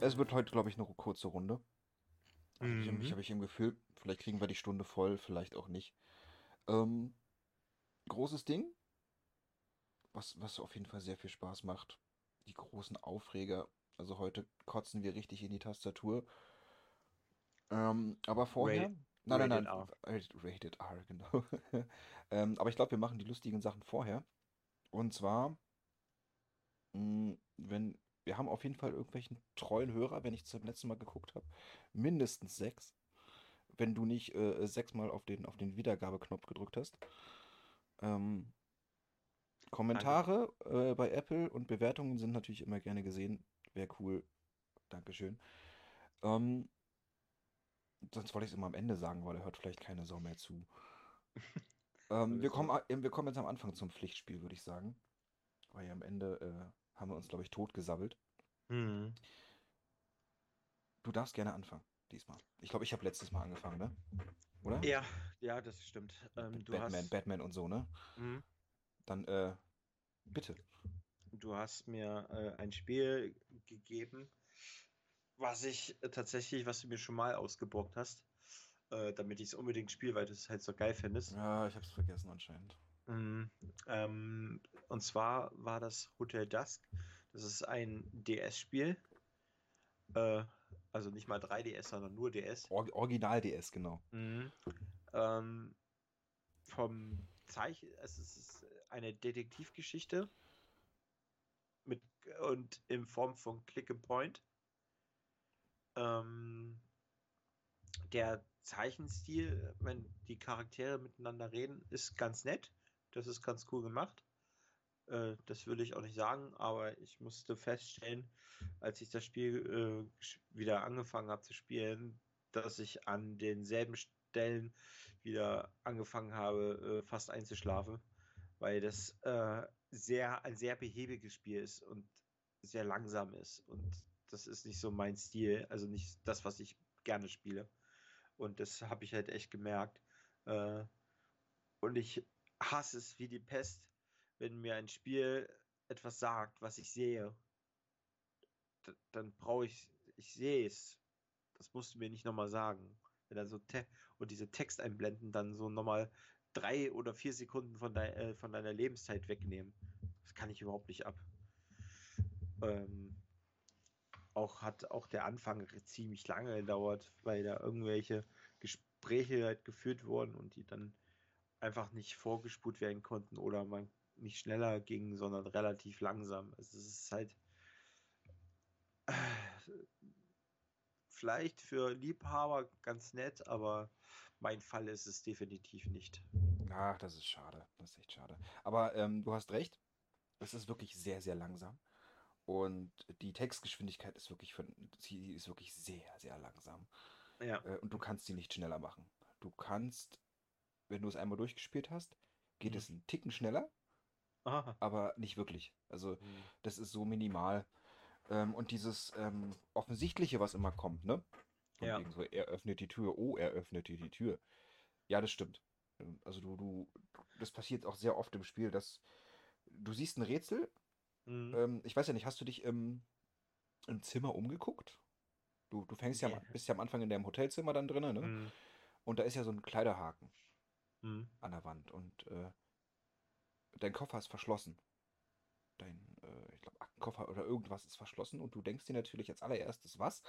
Es wird heute, glaube ich, eine kurze Runde. Also ich, ich Mhm. habe ich im Gefühl, vielleicht kriegen wir die Stunde voll, vielleicht auch nicht. Ähm, großes Ding, was, was auf jeden Fall sehr viel Spaß macht. Die großen Aufreger. Also heute kotzen wir richtig in die Tastatur. Ähm, aber vorher. Rated, Nein, nein, Rated nein. R. Rated R, genau. Ähm, aber ich glaube, wir machen die lustigen Sachen vorher. Und zwar, mh, wenn. Wir haben auf jeden Fall irgendwelchen treuen Hörer, wenn ich zum letzten Mal geguckt habe. Mindestens sechs. Wenn du nicht äh, sechsmal auf den, auf den Wiedergabeknopf gedrückt hast. Ähm. Kommentare äh, bei Apple und Bewertungen sind natürlich immer gerne gesehen. Wäre cool. Dankeschön. Ähm, sonst wollte ich es immer am Ende sagen, weil er hört vielleicht keine Sau mehr zu. Ähm, wir kommen, wir kommen jetzt am Anfang zum Pflichtspiel, würde ich sagen. Weil ja am Ende äh, haben wir uns, glaube ich, totgesabbelt. Mhm. Du darfst gerne anfangen, diesmal. Ich glaube, ich habe letztes Mal angefangen, ne? Oder? Ja, ja, das stimmt. Ähm, Batman, hast, Batman und so, ne? mhm. Dann, äh, bitte. Du hast mir äh, ein Spiel gegeben, was ich äh, tatsächlich, was du mir schon mal ausgeborgt hast, äh, damit ich es unbedingt spiele, weil du es halt so geil findest. Ja, ich habe es vergessen anscheinend. Mhm. Ähm, und zwar war das Hotel Dusk. Das ist ein DS-Spiel. Äh, also nicht mal 3DS, sondern nur DS. Or Original DS, genau. Mhm. Ähm, vom Zeichen, es ist eine Detektivgeschichte mit und in Form von Click and Point. Ähm, der Zeichenstil, wenn die Charaktere miteinander reden, ist ganz nett. Das ist ganz cool gemacht. Äh, das will ich auch nicht sagen, aber ich musste feststellen, als ich das Spiel äh, wieder angefangen habe zu spielen, dass ich an denselben Stellen wieder angefangen habe, äh, fast einzuschlafen, weil das äh, sehr ein sehr behäbiges Spiel ist und sehr langsam ist und das ist nicht so mein Stil, also nicht das, was ich gerne spiele. Und das habe ich halt echt gemerkt. Äh, und ich hasse es wie die Pest, wenn mir ein Spiel etwas sagt, was ich sehe. D dann brauche ich, ich sehe es. Das musst du mir nicht nochmal sagen. Wenn dann so und diese Texteinblenden dann so nochmal drei oder vier Sekunden von, dei äh, von deiner Lebenszeit wegnehmen. Das kann ich überhaupt nicht ab. Ähm, auch hat auch der Anfang ziemlich lange gedauert, weil da irgendwelche Gespräche halt geführt wurden und die dann einfach nicht vorgespult werden konnten oder man nicht schneller ging, sondern relativ langsam. Also es ist halt äh, vielleicht für Liebhaber ganz nett, aber mein Fall ist es definitiv nicht. Ach, das ist schade. Das ist echt schade. Aber ähm, du hast recht. Es ist wirklich sehr, sehr langsam. Und die Textgeschwindigkeit ist wirklich von, sie ist wirklich sehr, sehr langsam. Ja. Äh, und du kannst sie nicht schneller machen. Du kannst, wenn du es einmal durchgespielt hast, geht Mhm. es einen Ticken schneller, Aha. aber nicht wirklich. Also Mhm. das ist so minimal. Ähm, und dieses ähm, Offensichtliche, was immer kommt, ne? Von Ja. so, er öffnet die Tür, oh, er öffnet die, die Tür. Ja, das stimmt. Ähm, Also du, du, das passiert auch sehr oft im Spiel, dass du siehst ein Rätsel. Mhm. Ähm, ich weiß ja nicht, hast du dich im, im Zimmer umgeguckt? Du, du fängst ja, am- Nee. bist ja am Anfang in deinem Hotelzimmer dann drin, ne? Mhm. Und da ist ja so ein Kleiderhaken Mhm. an der Wand und äh, dein Koffer ist verschlossen. Dein, äh, ich glaube, Aktenkoffer oder irgendwas ist verschlossen und du denkst dir natürlich als allererstes, was?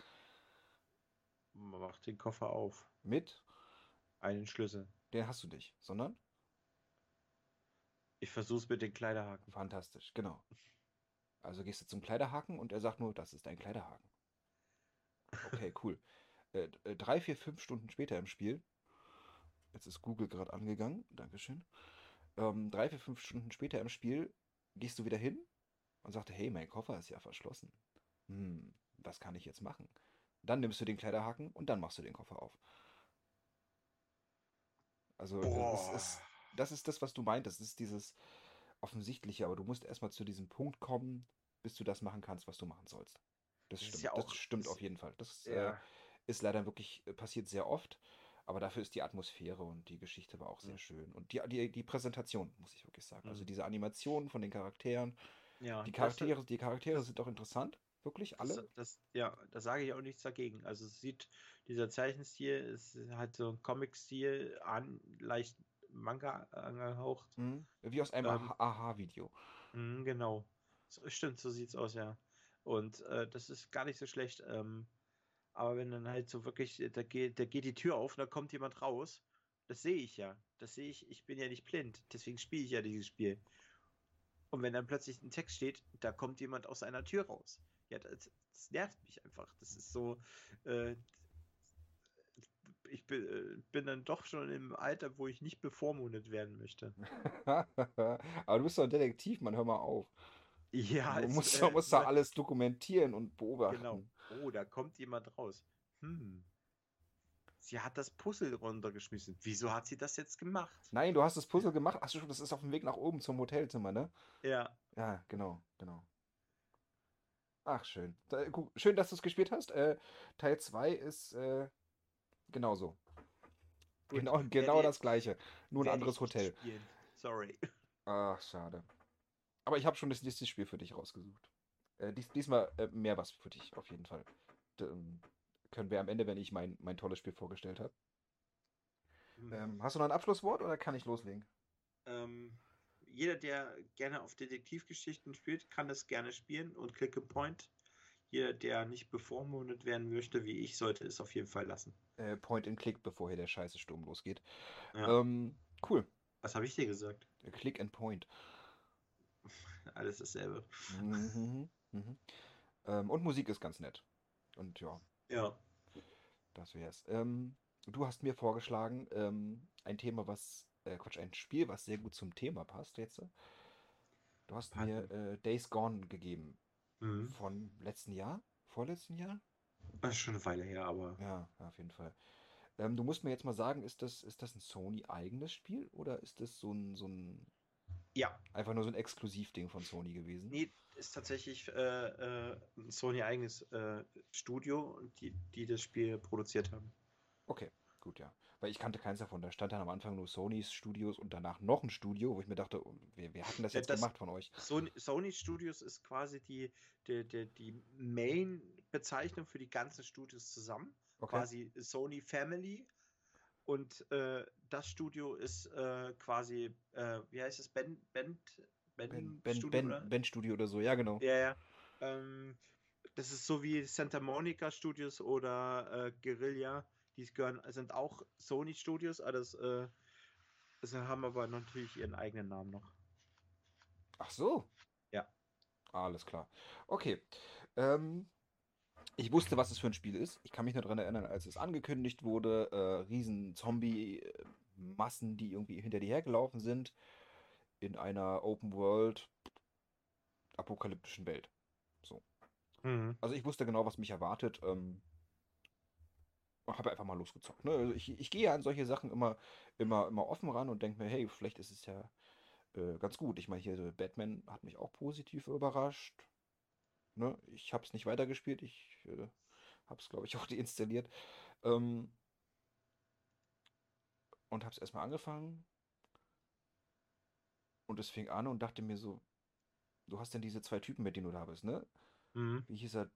Man macht den Koffer auf. Mit? Einen Schlüssel. Den hast du nicht, sondern? Ich versuch's mit den Kleiderhaken. Fantastisch, genau. Also gehst du zum Kleiderhaken und er sagt nur, das ist ein Kleiderhaken. Okay, cool. Äh, äh, drei, vier, fünf Stunden später im Spiel, jetzt ist Google gerade angegangen, Dankeschön. Ähm, drei, vier, fünf Stunden später im Spiel gehst du wieder hin und sagst, hey, mein Koffer ist ja verschlossen. Hm, was kann ich jetzt machen? Dann nimmst du den Kleiderhaken und dann machst du den Koffer auf. Also das ist, das ist das, was du meintest. Das ist dieses Offensichtliche, aber du musst erstmal zu diesem Punkt kommen, bis du das machen kannst, was du machen sollst. Das Das stimmt, ja das auch. stimmt Das, auf jeden Fall. Das äh, ja. ist leider wirklich, äh, passiert sehr oft. Aber dafür ist die Atmosphäre und die Geschichte war auch sehr Ja. schön. Und die, die, die Präsentation, muss ich wirklich sagen. Also Mhm. diese Animationen von den Charakteren. Ja, Die das- Charaktere, die Charaktere sind auch interessant. Wirklich, alle. Das, das, ja, da sage ich auch nichts dagegen. Also es sieht, dieser Zeichenstil ist halt so ein Comic-Stil an, leicht Manga angehaucht. Mhm. Wie aus einem Ähm, Aha- Aha-Video. Mhm, genau. So, stimmt, so sieht's aus, ja. Und äh, das ist gar nicht so schlecht. Ähm, aber wenn dann halt so wirklich, äh, da geht, da geht die Tür auf und da kommt jemand raus, das sehe ich ja. Das sehe ich, ich bin ja nicht blind, deswegen spiele ich ja dieses Spiel. Und wenn dann plötzlich ein Text steht, da kommt jemand aus einer Tür raus. Ja, das, das nervt mich einfach. Das ist so, äh, ich bin, äh, bin dann doch schon im Alter, wo ich nicht bevormundet werden möchte. Aber du bist doch ein Detektiv, man, hör mal auf. Ja, Du musst, äh, musst da alles dokumentieren und beobachten. Genau. Oh, da kommt jemand raus. Hm. Sie hat das Puzzle runtergeschmissen. Wieso hat sie das jetzt gemacht? Nein, du hast das Puzzle gemacht. Ach so, das ist auf dem Weg nach oben zum Hotelzimmer, ne? Ja. Ja, genau, genau. Ach, schön. Da, gu- schön, dass du es gespielt hast. Äh, Teil 2 ist äh, genauso. Gut. Genau, genau das gleiche. Nur ein anderes Hotel. spielen. Sorry. Ach, schade. Aber ich habe schon das nächste Spiel für dich rausgesucht. Äh, dies, diesmal äh, mehr was für dich, auf jeden Fall. D ähm, können wir am Ende, wenn ich mein, mein tolles Spiel vorgestellt habe. Ähm, hast du noch ein Abschlusswort oder kann ich loslegen? Ähm, jeder, der gerne auf Detektivgeschichten spielt, kann das gerne spielen und Click a Point. Jeder, der nicht bevormundet werden möchte, wie ich, sollte es auf jeden Fall lassen. Äh, Point and Click, bevor hier der scheiße Sturm losgeht. Ja. Ähm, cool. Was habe ich dir gesagt? Click and Point. Alles dasselbe. Mhm, mhm. Ähm, und Musik ist ganz nett. Und ja, Ja. das wär's. Ähm, du hast mir vorgeschlagen, ähm, ein Thema, was, äh, Quatsch, ein Spiel, was sehr gut zum Thema passt jetzt. Du hast mir Warte. äh, Days Gone gegeben. Mhm. Von letzten Jahr? Vorletzten Jahr? Das ist schon eine Weile her, aber Ja, auf jeden Fall. Ähm, du musst mir jetzt mal sagen, ist das, ist das ein Sony-eigenes Spiel oder ist das so ein, so ein, ja, einfach nur so ein Exklusivding von Sony gewesen? Nee, ist tatsächlich äh, äh, ein Sony eigenes äh, Studio, die, die das Spiel produziert haben. Okay, gut, ja. Weil ich kannte keins davon. Da stand dann am Anfang nur Sonys Studios und danach noch ein Studio, wo ich mir dachte, oh, wer, wer hat denn das jetzt das- gemacht von euch? Sony, Sony Studios ist quasi die, die, die, die Main-Bezeichnung für die ganzen Studios zusammen. Okay. Quasi Sony Family. Und äh, das Studio ist äh, quasi, äh, wie heißt es, Band, Band, Band, Ben, ben, Studio, ben, oder? ben Studio oder so, ja, genau. Ja, ja. Ähm, das ist so wie Santa Monica Studios oder äh, Guerilla. Die gehören, sind auch Sony Studios, aber das, äh, sie haben aber natürlich ihren eigenen Namen noch. Ach so. Ja. Alles klar. Okay. Ähm, ich wusste, was es für ein Spiel ist. Ich kann mich nur daran erinnern, als es angekündigt wurde, äh, riesen Zombie-Massen, die irgendwie hinter dir hergelaufen sind, in einer Open World apokalyptischen Welt. So. Also ich wusste genau, was mich erwartet. Ähm, habe einfach mal losgezockt. Ne? Also ich, ich gehe an solche Sachen immer, immer, immer offen ran und denke mir, hey, vielleicht ist es ja äh, ganz gut. Ich meine, hier so Batman hat mich auch positiv überrascht. Ne? Ich habe es nicht weitergespielt. Ich äh, habe es, glaube ich, auch deinstalliert. Ähm, und habe es erstmal angefangen. Und es fing an und dachte mir so, du hast denn diese zwei Typen, mit denen du da bist, ne? Mhm. Wie hieß er?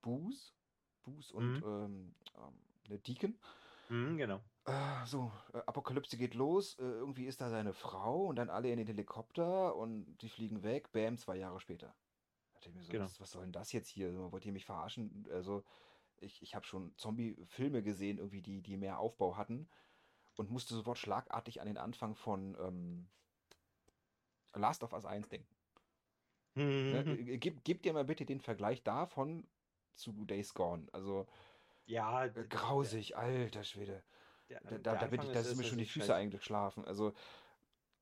Boos? Boos und Mhm. ähm, der Deacon. Mhm, genau. Äh, so, äh, Apokalypse geht los. Äh, irgendwie ist da seine Frau und dann alle in den Helikopter und die fliegen weg. Bam, zwei Jahre später. Da dachte ich mir so, Genau. was, was soll denn das jetzt hier? Wollt ihr mich verarschen? Also, ich, ich habe schon Zombie-Filme gesehen, irgendwie, die, die mehr Aufbau hatten und musste sofort schlagartig an den Anfang von ähm, Last of Us 1 denken. Ne? Mhm. Äh, Gib, gib dir mal bitte den Vergleich davon zu Days Gone. Also, Ja, äh, grausig, alter Schwede. Der, Da, der da, da, wird, Anfang da ist- sind mir ist schon die Füße scheiße. eingeschlafen. Also,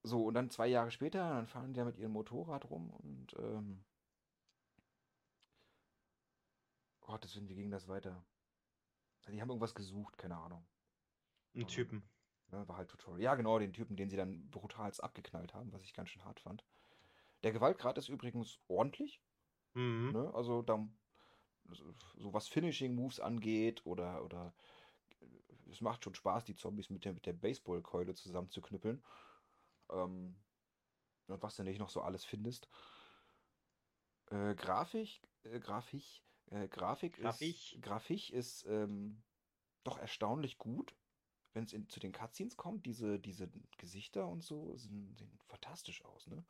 so, und dann zwei Jahre später, dann fahren die da mit ihrem Motorrad rum und, ähm, Gottes Willen, wie ging das weiter? Die haben irgendwas gesucht, keine Ahnung. Ein Typen. Ne, war halt Tutorial. Ja, genau, den Typen, den sie dann brutalst abgeknallt haben, was ich ganz schön hart fand. Der Gewaltgrad ist übrigens ordentlich. Mhm. Ne? Also da, so so was Finishing Moves angeht oder, oder es macht schon Spaß, die Zombies mit der, mit der Baseballkeule zusammenzuknüppeln. Ähm, und was du nicht noch so alles findest. Äh, Grafik, äh, Grafik, äh, Grafik Grafik. ist, Grafik ist ähm, doch erstaunlich gut, wenn es zu den Cutscenes kommt. Diese, diese Gesichter und so sehen, sehen fantastisch aus, ne?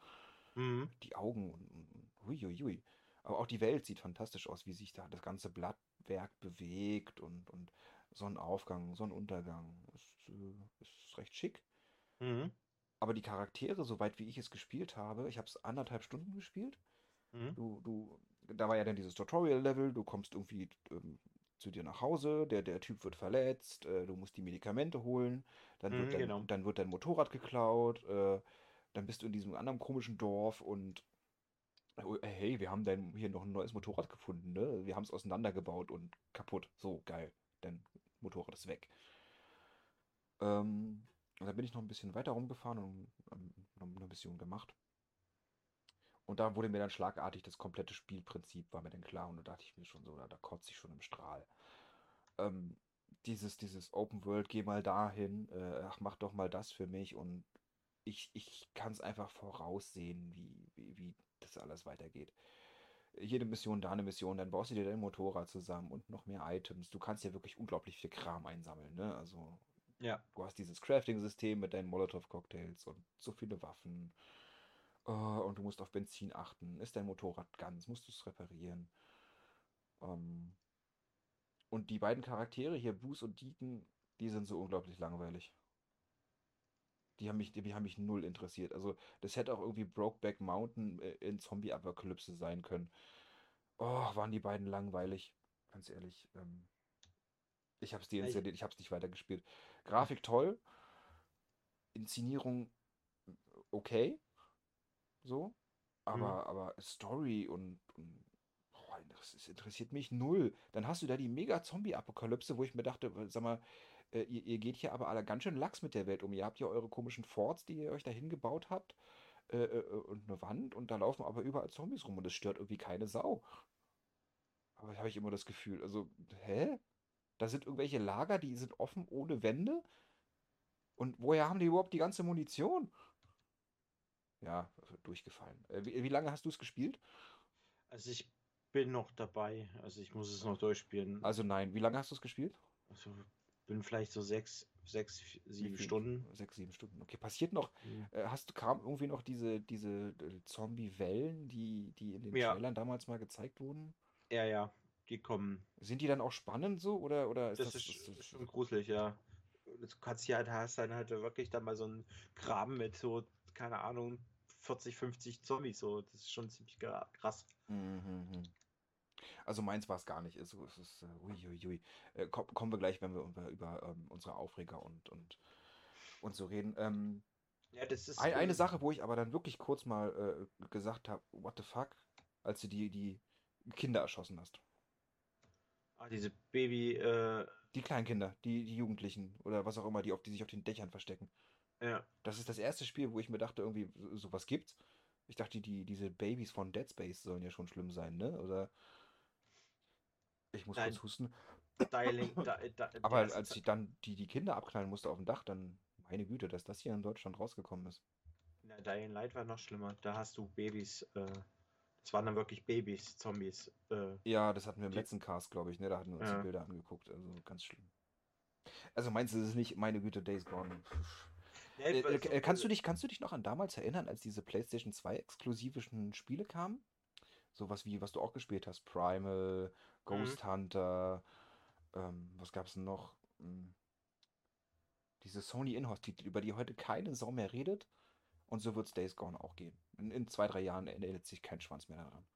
Mhm. Die Augen und, und huiuiui. Aber auch die Welt sieht fantastisch aus, wie sich da das ganze Blattwerk bewegt und, und Sonnenaufgang, Sonnenuntergang. Ist, äh, ist recht schick. Mhm. Aber die Charaktere, soweit wie ich es gespielt habe, ich habe es anderthalb Stunden gespielt. Mhm. Du, du, da war ja dann dieses Tutorial-Level, du kommst irgendwie ähm, zu dir nach Hause, der, der Typ wird verletzt, äh, du musst die Medikamente holen, dann wird, Mhm, dein, genau. dann wird dein Motorrad geklaut, äh, dann bist du in diesem anderen komischen Dorf und hey, wir haben dein, hier noch ein neues Motorrad gefunden, ne? Wir haben es auseinandergebaut und kaputt. So, geil. Dein Motorrad ist weg. Ähm, und dann bin ich noch ein bisschen weiter rumgefahren und ähm, eine Mission gemacht. Und da wurde mir dann schlagartig das komplette Spielprinzip, war mir dann klar. Und da dachte ich mir schon so, da, da kotze ich schon im Strahl. Ähm, dieses, dieses Open World, geh mal dahin, äh, ach, mach doch mal das für mich. Und ich, ich kann es einfach voraussehen, wie, wie, wie das alles weitergeht. Jede Mission, da eine Mission, dann baust du dir dein Motorrad zusammen und noch mehr Items. Du kannst ja wirklich unglaublich viel Kram einsammeln, ne? Also Ja. Du hast dieses Crafting-System mit deinen Molotow-Cocktails und so viele Waffen. Oh, und du musst auf Benzin achten. Ist dein Motorrad ganz? Musst du es reparieren? Ähm, und die beiden Charaktere hier, Bruce und Deacon, die sind so unglaublich langweilig. Die haben mich, die haben mich null interessiert. Also, das hätte auch irgendwie Brokeback Mountain äh, in Zombie-Apokalypse sein können. Oh, waren die beiden langweilig. Ganz ehrlich. Ähm, ich habe es deinstalliert, ich habe es nicht weitergespielt. Grafik toll. Inszenierung okay. So. Aber, aber Story und, und boah, das ist, interessiert mich null. Dann hast du da die Mega-Zombie-Apokalypse, wo ich mir dachte, sag mal, äh, ihr, ihr geht hier aber alle ganz schön lax mit der Welt um. Ihr habt ja eure komischen Forts, die ihr euch da hingebaut habt. Äh, äh, und eine Wand und da laufen aber überall Zombies rum und das stört irgendwie keine Sau. Aber da habe ich immer das Gefühl, also, hä? Da sind irgendwelche Lager, die sind offen ohne Wände. Und woher haben die überhaupt die ganze Munition? Ja, durchgefallen. Äh, wie, wie lange hast du es gespielt? Also ich bin noch dabei. Also ich muss es noch durchspielen. Also nein, wie lange hast du es gespielt? Also bin vielleicht so sechs, sechs, sieben? Stunden. Sechs, sieben Stunden. Okay, passiert noch. Mhm. Äh, hast du, kam irgendwie noch diese, diese äh, Zombie-Wellen, die, die in den Ja. Trailern damals mal gezeigt wurden? Ja, ja, die kommen. Sind die dann auch spannend so oder, oder ist Das das, ist, das, das, schon gruselig, ja. Du kannst hier halt, hast dann halt wirklich dann mal so einen Graben mit so, keine Ahnung, 40, 50 Zombies, so. Das ist schon ziemlich krass. Mhm, mhm. Also meins war es gar nicht. Also es ist, äh, uiuiui. Äh, komm, kommen wir gleich, wenn wir über, über ähm, unsere Aufreger und, und, und so reden. Ähm, Ja, das ist. ein, eine Sache, wo ich aber dann wirklich kurz mal äh, gesagt habe, what the fuck, als du die, die Kinder erschossen hast. Ah, diese Baby, äh, Die kleinen Kinder, die, die Jugendlichen oder was auch immer, die, auf, die sich auf den Dächern verstecken. ja. Das ist das erste Spiel, wo ich mir dachte, irgendwie, so- sowas gibt's. Ich dachte, die, diese Babys von Dead Space sollen ja schon schlimm sein, ne? Oder. Ich muss Nein. kurz husten. Dying, da, da, Aber als ich dann die, die Kinder abknallen musste auf dem Dach, dann, meine Güte, dass das hier in Deutschland rausgekommen ist. Na, Dying Light war noch schlimmer. Da hast du Babys, äh, das waren dann wirklich Babys, Zombies. Äh, Ja, das hatten wir im letzten Cast, glaube ich, ne? Da hatten wir uns Ja. die Bilder angeguckt. Also ganz schlimm. Also meinst du, es ist nicht, meine Güte, Days Gone. ja, Äh, also- äh, kannst, du dich, kannst du dich noch an damals erinnern, als diese PlayStation 2 exklusivischen Spiele kamen? Sowas wie, was du auch gespielt hast, Primal, Ghost Hunter, ähm, was gab's denn noch? Hm. Diese Sony In-House-Titel, über die heute keine Sau mehr redet. Und so wird's Days Gone auch gehen. In, in zwei, drei Jahren erinnert sich kein Schwanz mehr daran.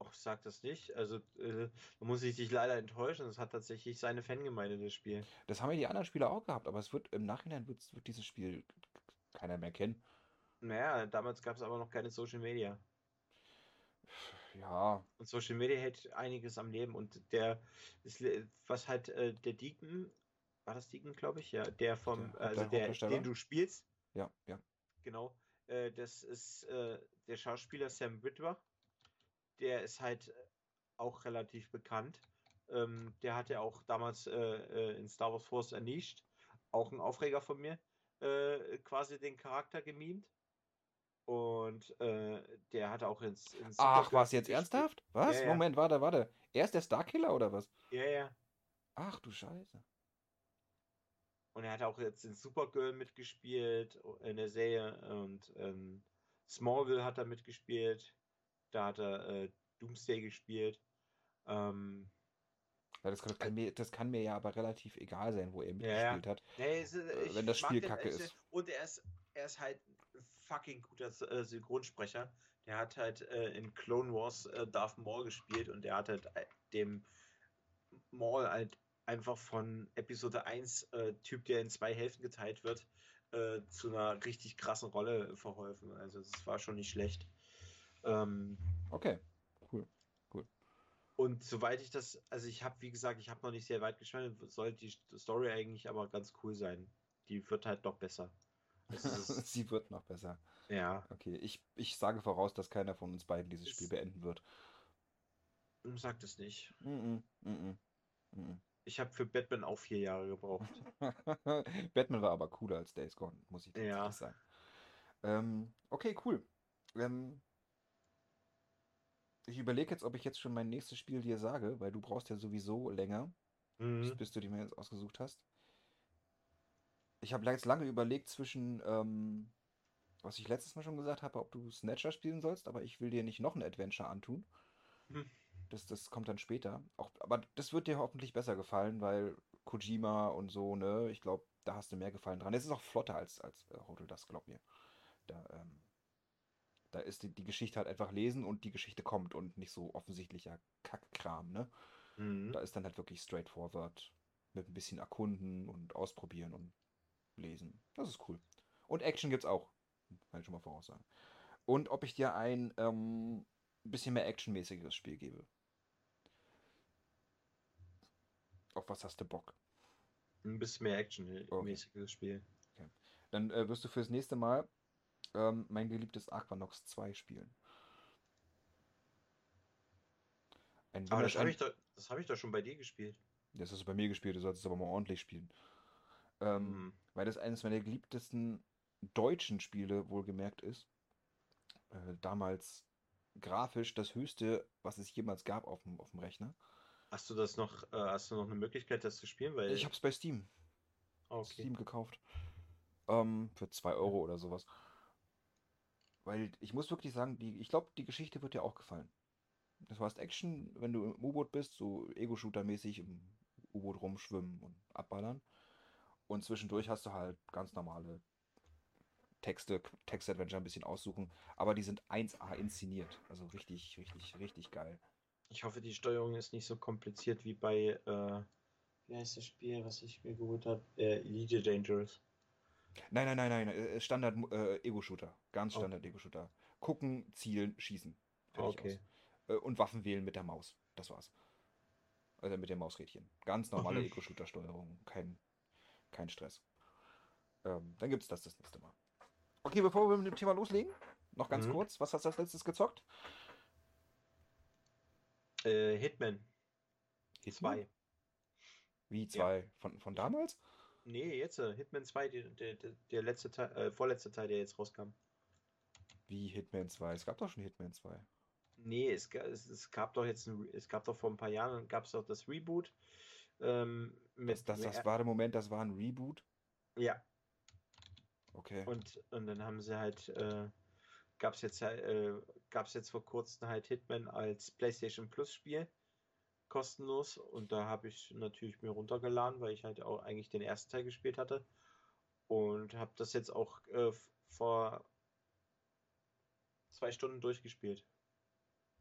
Och, sag das nicht. Also, äh, muss ich dich leider enttäuschen. Es hat tatsächlich seine Fangemeinde, das Spiel. Das haben ja die anderen Spieler auch gehabt, aber es wird im Nachhinein wird's- wird dieses Spiel keiner mehr kennen. Naja, damals gab es aber noch keine Social Media. Ja, Und Social Media hält einiges am Leben. Und der, ist, was halt äh, der Deacon, war das Deacon, glaube ich? Ja, der vom, Der also der den du spielst, ja, ja. genau. Äh, das ist äh, der Schauspieler Sam Witwer. Der ist halt auch relativ bekannt. Ähm, der hat ja auch damals äh, äh, in Star Wars Force Unleashed, auch ein Aufreger von mir, äh, quasi den Charakter gemimt. Und äh, der hat auch ins. ins Ach, was jetzt ernsthaft? Was? Ja, ja. Moment, warte, warte. Er ist der Starkiller oder was? Ja, ja. Ach du Scheiße. Und er hat auch jetzt in Supergirl mitgespielt in der Serie und ähm, Smallville hat er mitgespielt. Da hat er äh, Doomsday gespielt. Ähm, ja, das, kann mir, das kann mir ja aber relativ egal sein, wo er mitgespielt ja, hat. Nee, ist, äh, wenn das Spiel kacke ist. Und er ist, er ist halt fucking guter äh, Synchronsprecher. Der hat halt äh, in Clone Wars äh, Darth Maul gespielt und der hat halt dem Maul halt einfach von Episode 1, äh, Typ, der in zwei Hälften geteilt wird, zu einer richtig krassen Rolle verholfen. Also das war schon nicht schlecht. Ähm, okay, cool. Und soweit ich das, also ich habe, wie gesagt, ich habe noch nicht sehr weit geschwärmt, soll die Story eigentlich aber ganz cool sein. Die wird halt noch besser. Sie wird noch besser. Ja. Okay, ich, ich sage voraus, dass keiner von uns beiden dieses Spiel beenden wird. Sagt es nicht. Mm -mm, mm ich habe für Batman auch vier Jahre gebraucht. Batman war aber cooler als Days Gone, muss ich tatsächlich ja. sagen. Ähm, okay, cool. Ähm, ich überlege jetzt, ob ich jetzt schon mein nächstes Spiel dir sage, weil du brauchst ja sowieso länger, mhm. bis du die mir jetzt ausgesucht hast. Ich habe jetzt lange überlegt zwischen, ähm, was ich letztes Mal schon gesagt habe, ob du Snatcher spielen sollst, aber ich will dir nicht noch ein Adventure antun. Mhm. Das, das kommt dann später. Auch, aber das wird dir hoffentlich besser gefallen, weil Kojima und so, ne? Ich glaube, da hast du mehr Gefallen dran. Es ist auch flotter als, als äh, Hotel das, glaub mir. Da, ähm, da ist die, die Geschichte halt einfach lesen und die Geschichte kommt und nicht so offensichtlicher Kackkram, ne? Mhm. Da ist dann halt wirklich straightforward mit ein bisschen erkunden und ausprobieren und lesen. Das ist cool. Und Action gibt's auch. Kann ich schon mal voraussagen. Und ob ich dir ein ähm, bisschen mehr actionmäßiges Spiel gebe. Auf was hast du Bock? Ein bisschen mehr actionmäßiges okay. Spiel. Okay. Dann äh, wirst du fürs nächste Mal ähm, mein geliebtes Aquanox 2 spielen. Ein aber das habe ich, doch, hab ich doch schon bei dir gespielt. Das hast du bei mir gespielt, du solltest es aber mal ordentlich spielen. Ähm, mhm. Weil das eines meiner geliebtesten deutschen Spiele wohlgemerkt ist. Äh, damals grafisch das höchste, was es jemals gab auf dem, auf dem Rechner. Hast du das noch, äh, hast du noch eine Möglichkeit, das zu spielen? Weil ich habe es bei Steam. Okay. Steam gekauft. Ähm, für 2 Euro oder sowas. Weil ich muss wirklich sagen, die, ich glaube, die Geschichte wird dir auch gefallen. Das heißt Action, wenn du im U-Boot bist, so Ego-Shooter-mäßig im U-Boot rumschwimmen und abballern. Und zwischendurch hast du halt ganz normale Texte, Text-Adventure ein bisschen aussuchen. Aber die sind 1A inszeniert. Also richtig, richtig, richtig geil. Ich hoffe, die Steuerung ist nicht so kompliziert wie bei, äh, wie heißt das Spiel, was ich mir geholt habe? Äh, Elite Dangerous. Nein, nein, nein, nein. Äh, Standard äh, Ego-Shooter. Ganz oh. Standard oh. Ego-Shooter. Gucken, zielen, schießen. Fertig okay. Aus. Äh, und Waffen wählen mit der Maus. Das war's. Also mit dem Mausrädchen. Ganz normale Ego-Shooter-Steuerung. Kein, kein Stress. Ähm, dann gibt's das das nächste Mal. Okay, bevor wir mit dem Thema loslegen, noch ganz mhm. kurz. Was hast du als letztes gezockt? Äh, Hitman. Hitman? 2. Wie zwei? Ja. Von, von damals? Nee, jetzt äh, Hitman 2, der, der, der letzte Teil, äh, vorletzte Teil, der jetzt rauskam. Wie Hitman 2? Es gab doch schon Hitman 2. Nee, es, es, es gab doch jetzt ein, es gab doch vor ein paar Jahren gab es doch das Reboot. Ähm, das, das, das war der Moment, das war ein Reboot? Ja. Okay. Und, und dann haben sie halt, äh, gab es jetzt, äh, gab's jetzt vor kurzem halt Hitman als PlayStation Plus Spiel kostenlos und da habe ich natürlich mir runtergeladen, weil ich halt auch eigentlich den ersten Teil gespielt hatte und habe das jetzt auch äh, vor zwei Stunden durchgespielt.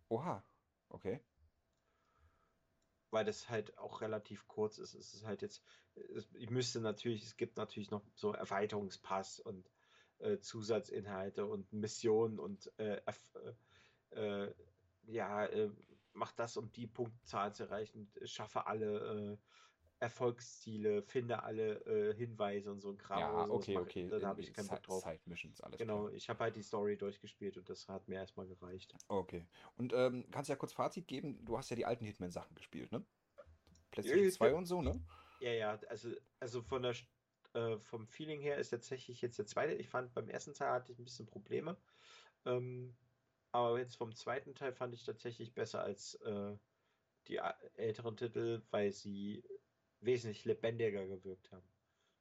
Oha, okay. Weil das halt auch relativ kurz ist. Es ist halt jetzt, ich müsste natürlich, es gibt natürlich noch so Erweiterungspass und äh, Zusatzinhalte und Missionen und äh, äh, ja, äh, mach das, um die Punktzahl zu erreichen, schaffe alle äh, Erfolgsziele, finde alle äh, Hinweise und so ein Kram. Ja, okay, okay. Da habe ich keinen Bock drauf. Side-Missions, alles Genau, klar. ich habe halt die Story durchgespielt und das hat mir erstmal gereicht. Okay. Und ähm, kannst du ja kurz Fazit geben? Du hast ja die alten Hitman-Sachen gespielt, ne? PlayStation 2 und so, ne? Ja, ja, also, also von der, äh, vom Feeling her ist tatsächlich jetzt der zweite. Ich fand beim ersten Teil hatte ich ein bisschen Probleme. Ähm, aber jetzt vom zweiten Teil fand ich tatsächlich besser als äh, die älteren Titel, weil sie wesentlich lebendiger gewirkt haben.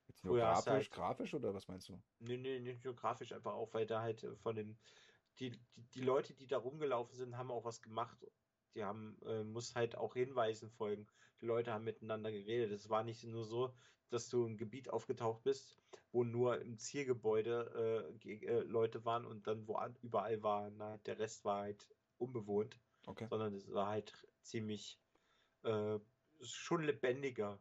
Jetzt nur grafisch, halt, grafisch oder was meinst du? Nee, nee, nicht nur grafisch, einfach auch, weil da halt von den, die, die, die Leute, die da rumgelaufen sind, haben auch was gemacht. Die haben, äh, muss halt auch Hinweisen folgen. Die Leute haben miteinander geredet. Es war nicht nur so, dass du im Gebiet aufgetaucht bist, wo nur im Zielgebäude äh, äh, Leute waren und dann wo überall war, na, der Rest war halt unbewohnt. Okay. Sondern es war halt ziemlich äh, schon lebendiger.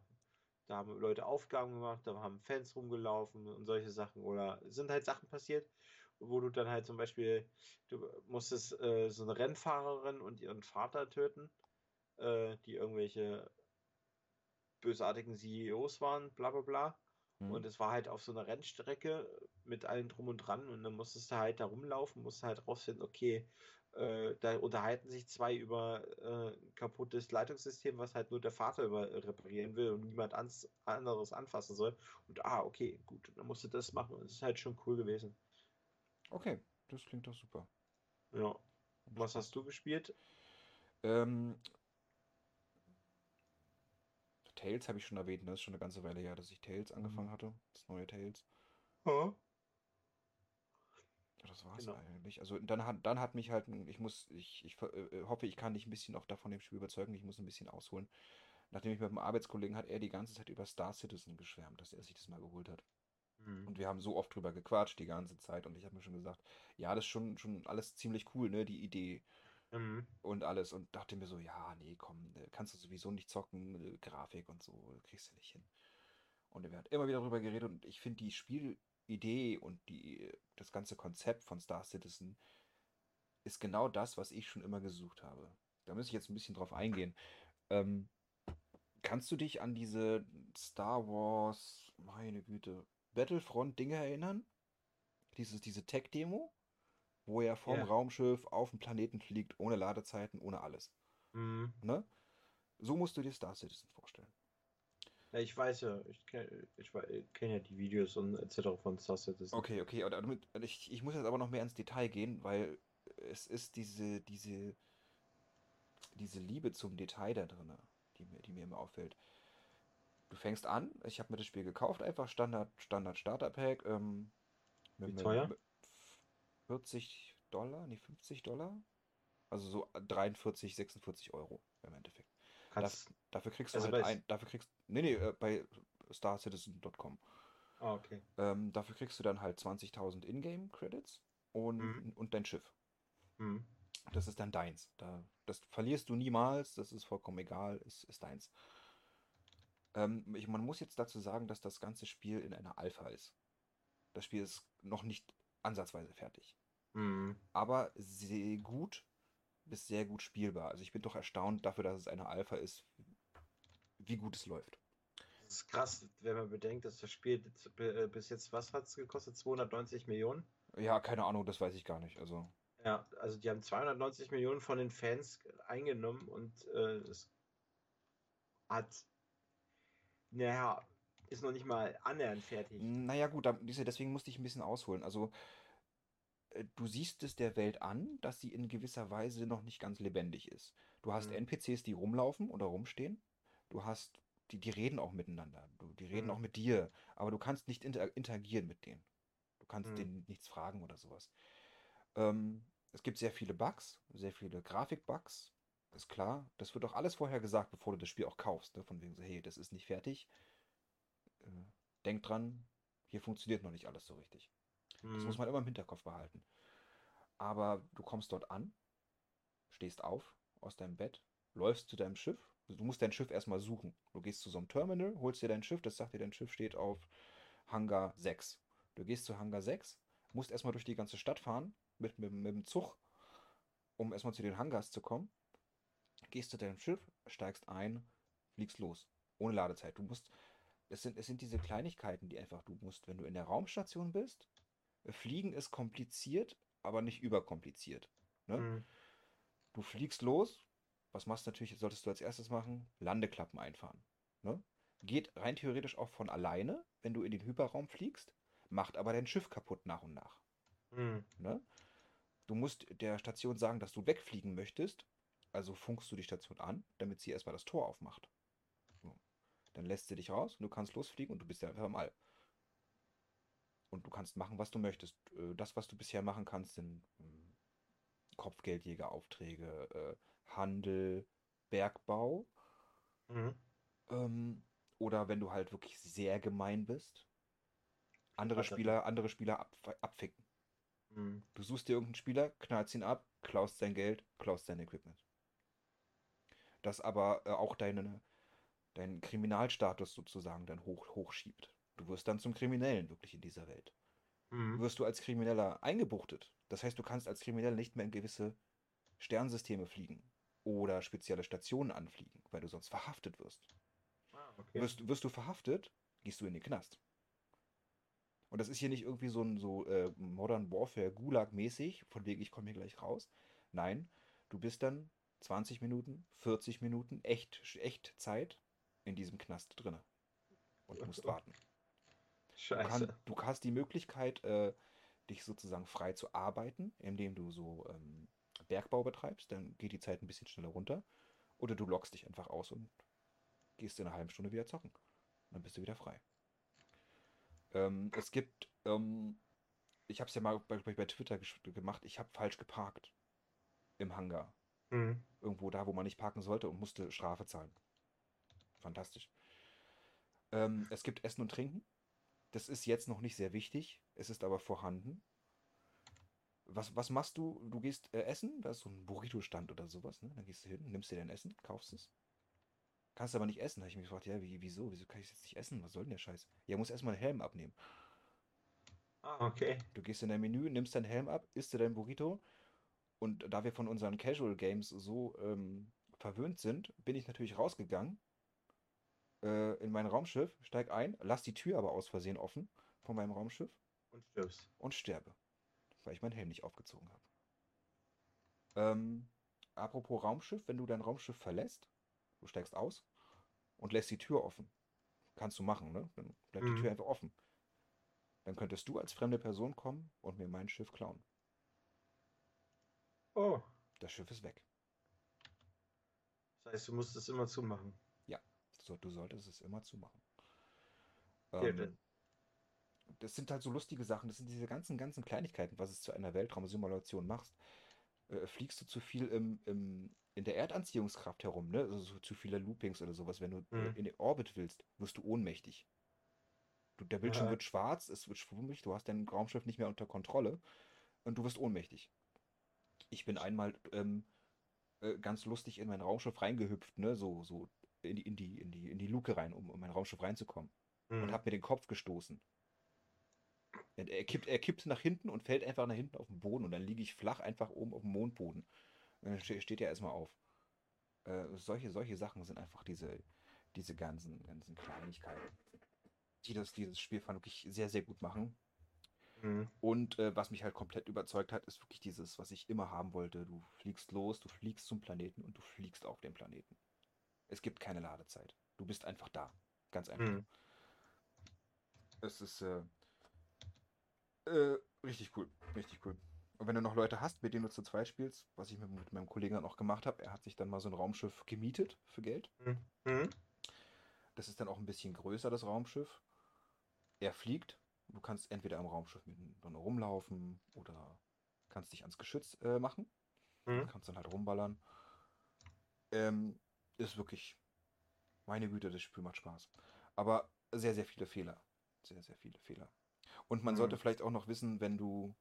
Da haben Leute Aufgaben gemacht, da haben Fans rumgelaufen und solche Sachen. Oder sind halt Sachen passiert, wo du dann halt zum Beispiel, du musstest äh, so eine Rennfahrerin und ihren Vater töten, äh, die irgendwelche bösartigen CEOs waren, bla bla bla. Mhm. Und es war halt auf so einer Rennstrecke mit allen drum und dran und dann musstest du halt da rumlaufen, musst halt rausfinden, okay, äh, da unterhalten sich zwei über äh, ein kaputtes Leitungssystem, was halt nur der Vater über äh, reparieren will und niemand ans, anderes anfassen soll. Und ah, okay, gut, dann musst du das machen es ist halt schon cool gewesen. Okay, das klingt doch super. Ja. Was hast du gespielt? Ähm, Tales habe ich schon erwähnt, das ne? ist schon eine ganze Weile her, dass ich Tales mhm. angefangen hatte. Das neue Tales. Ja. Das war es genau. eigentlich. Also dann hat, dann hat mich halt, ich muss, ich, ich äh, hoffe, ich kann dich ein bisschen auch davon dem Spiel überzeugen, ich muss ein bisschen ausholen. Nachdem ich mit einem Arbeitskollegen hat er die ganze Zeit über Star Citizen geschwärmt, dass er sich das mal geholt hat. Mhm. Und wir haben so oft drüber gequatscht die ganze Zeit und ich habe mir schon gesagt, ja, das ist schon, schon alles ziemlich cool, ne, die Idee. Mhm. Und alles und dachte mir so, ja, nee, komm, äh, kannst du sowieso nicht zocken, äh, Grafik und so, kriegst du nicht hin. Und er hat immer wieder darüber geredet und ich finde die Spiel, Idee und die, das ganze Konzept von Star Citizen ist genau das, was ich schon immer gesucht habe. Da muss ich jetzt ein bisschen drauf eingehen. Ähm, kannst du dich an diese Star Wars, meine Güte, Battlefront-Dinge erinnern? Dieses, diese Tech-Demo, wo er vom yeah. Raumschiff auf den Planeten fliegt, ohne Ladezeiten, ohne alles. Mhm. Ne? So musst du dir Star Citizen vorstellen. Ja, ich weiß ja, ich kenne ich kenn ja die Videos und etc. von Star Citizen. Okay, okay, oder damit, ich, ich muss jetzt aber noch mehr ins Detail gehen, weil es ist diese, diese, diese Liebe zum Detail da drin, die mir, die mir immer auffällt. Du fängst an, ich habe mir das Spiel gekauft, einfach Standard, Standard Starter Pack. Ähm, mit, Wie teuer? Mit 40 Dollar, nee, 50 Dollar. Also so 43, 46 Euro im Endeffekt. Kannst, dafür kriegst du also halt ein, dafür kriegst, nee, nee, äh, bei starcitizen.com. Ah, okay. Ähm, dafür kriegst du dann halt 20.000 Ingame-Credits und, mhm. und dein Schiff. Mhm. Das ist dann deins. Da, das verlierst du niemals, das ist vollkommen egal, ist, ist deins. Ähm, ich, man muss jetzt dazu sagen, dass das ganze Spiel in einer Alpha ist. Das Spiel ist noch nicht ansatzweise fertig. Mhm. Aber sehr gut bis sehr gut spielbar. Also ich bin doch erstaunt dafür, dass es eine Alpha ist, wie gut es läuft. Das ist krass, wenn man bedenkt, dass das Spiel äh, bis jetzt, was hat es gekostet? 290 Millionen? Ja, keine Ahnung, das weiß ich gar nicht. Also. Ja, also die haben 290 Millionen von den Fans eingenommen und äh, es hat, naja, ist noch nicht mal annähernd fertig. Naja, gut, deswegen musste ich ein bisschen ausholen. Also du siehst es der Welt an, dass sie in gewisser Weise noch nicht ganz lebendig ist. Du hast mhm. NPCs, die rumlaufen oder rumstehen. Du hast, die, die reden auch miteinander. Du, die reden mhm. auch mit dir, aber du kannst nicht inter interagieren mit denen. Du kannst mhm. denen nichts fragen oder sowas. Ähm, es gibt sehr viele Bugs, sehr viele Grafikbugs. Ist klar. Das wird auch alles vorher gesagt, bevor du das Spiel auch kaufst. Ne? Von wegen so, hey, das ist nicht fertig. Äh, denk dran, hier funktioniert noch nicht alles so richtig. Das muss mhm. man immer im Hinterkopf behalten. Aber du kommst dort an, stehst auf aus deinem Bett, läufst zu deinem Schiff. Du musst dein Schiff erstmal suchen. Du gehst zu so einem Terminal, holst dir dein Schiff, das sagt dir, dein Schiff steht auf Hangar 6. Du gehst zu Hangar 6, musst erstmal durch die ganze Stadt fahren mit, mit, mit dem Zug, um erstmal zu den Hangars zu kommen. Gehst zu deinem Schiff, steigst ein, fliegst los. Ohne Ladezeit. Du musst. Es sind, es sind diese Kleinigkeiten, die einfach du musst, wenn du in der Raumstation bist, Fliegen ist kompliziert, aber nicht überkompliziert. Ne? Mhm. Du fliegst los, was machst du natürlich, solltest du als erstes machen? Landeklappen einfahren. Ne? Geht rein theoretisch auch von alleine, wenn du in den Hyperraum fliegst, macht aber dein Schiff kaputt nach und nach. Mhm. Ne? Du musst der Station sagen, dass du wegfliegen möchtest, also funkst du die Station an, damit sie erstmal das Tor aufmacht. So. Dann lässt sie dich raus und du kannst losfliegen und du bist ja einfach im All. Und du kannst machen, was du möchtest. Äh, Das, was du bisher machen kannst, sind hm, Kopfgeldjägeraufträge, äh, Handel, Bergbau. Mhm. Ähm, oder wenn du halt wirklich sehr gemein bist, andere Rattata. Spieler, andere Spieler ab, abficken. Mhm. Du suchst dir irgendeinen Spieler, knallst ihn ab, klaust sein Geld, klaust sein Equipment. Das aber äh, auch deine, deinen Kriminalstatus sozusagen dann hoch, hochschiebt. Du wirst dann zum Kriminellen wirklich in dieser Welt. Mhm. Wirst du als Krimineller eingebuchtet. Das heißt, du kannst als Krimineller nicht mehr in gewisse Sternsysteme fliegen oder spezielle Stationen anfliegen, weil du sonst verhaftet wirst. Ah, okay. Wirst, wirst du verhaftet, gehst du in den Knast. Und das ist hier nicht irgendwie so ein so äh, Modern Warfare Gulag-mäßig, von wegen ich komme hier gleich raus. Nein, du bist dann 20 Minuten, 40 Minuten echt, echt Zeit in diesem Knast drinne und musst warten. Du, Scheiße. kann, du hast die Möglichkeit, äh, dich sozusagen frei zu arbeiten, indem du so ähm, Bergbau betreibst, dann geht die Zeit ein bisschen schneller runter. Oder du loggst dich einfach aus und gehst in einer halben Stunde wieder zocken. Und dann bist du wieder frei. Ähm, es gibt, ähm, ich habe es ja mal bei, bei, Twitter gemacht, ich habe falsch geparkt im Hangar. Mhm. Irgendwo da, wo man nicht parken sollte und musste Strafe zahlen. Fantastisch. Ähm, es gibt Essen und Trinken. Das ist jetzt noch nicht sehr wichtig, es ist aber vorhanden. Was, was machst du? Du gehst äh, essen, da ist so ein Burrito-Stand oder sowas, ne? Dann gehst du hin, nimmst dir dein Essen, kaufst es. Kannst aber nicht essen. Da habe ich mich gefragt, ja, wie, wieso? Wieso kann ich jetzt nicht essen? Was soll denn der Scheiß? Ja, muss erstmal den Helm abnehmen. Ah, okay. Du gehst in dein Menü, nimmst deinen Helm ab, isst dir dein Burrito. Und da wir von unseren Casual Games so ähm, verwöhnt sind, bin ich natürlich rausgegangen äh, in mein Raumschiff, steig ein, lass die Tür aber aus Versehen offen von meinem Raumschiff Und stirbst. und sterbe, weil ich meinen Helm nicht aufgezogen habe. Ähm, apropos Raumschiff, wenn du dein Raumschiff verlässt, du steigst aus und lässt die Tür offen. Kannst du machen, ne? Dann bleibt die Mhm. Tür einfach offen. Dann könntest du als fremde Person kommen und mir mein Schiff klauen. Oh. Das Schiff ist weg. Das heißt, du musst es immer zumachen. So, du solltest es immer zumachen. Ähm, das sind halt so lustige Sachen. Das sind diese ganzen, ganzen Kleinigkeiten, was es zu einer Weltraumsimulation machst. Äh, fliegst du zu viel im, im, in der Erdanziehungskraft herum, ne? Also so zu viele Loopings oder sowas. Wenn du äh, Mhm. in den Orbit willst, wirst du ohnmächtig. Du, der Bildschirm Ja. wird schwarz, es wird schwummrig, du hast dein Raumschiff nicht mehr unter Kontrolle und du wirst ohnmächtig. Ich bin einmal ähm, äh, ganz lustig in mein Raumschiff reingehüpft, ne? So, so in die, in die, in die, in die Luke rein, um in mein Raumschiff reinzukommen und Mhm. habe mir den Kopf gestoßen. Und Er kippt, er kippt nach hinten und fällt einfach nach hinten auf den Boden und dann liege ich flach einfach oben auf dem Mondboden. Und dann ste- steht er erstmal auf. Äh, solche, solche Sachen sind einfach diese, diese ganzen, ganzen Kleinigkeiten, die das, dieses Spiel fand wirklich sehr, sehr gut machen. Mhm. Und äh, was mich halt komplett überzeugt hat, ist wirklich dieses, was ich immer haben wollte. Du fliegst los, du fliegst zum Planeten und du fliegst auf den Planeten. Es gibt keine Ladezeit. Du bist einfach da. Ganz einfach. Mhm. Es ist äh, äh, richtig cool. Richtig cool. Und wenn du noch Leute hast, mit denen du zu zweit spielst, was ich mit, mit meinem Kollegen dann auch gemacht habe, er hat sich dann mal so ein Raumschiff gemietet für Geld. Mhm. Das ist dann auch ein bisschen größer, das Raumschiff. Er fliegt. Du kannst entweder am Raumschiff mit rumlaufen oder kannst dich ans Geschütz äh, machen. Mhm. Kannst dann halt rumballern. Ähm, ist wirklich, meine Güte, das Spiel macht Spaß. Aber sehr, sehr viele Fehler. Sehr, sehr viele Fehler. Und man Mhm. sollte vielleicht auch noch wissen, wenn du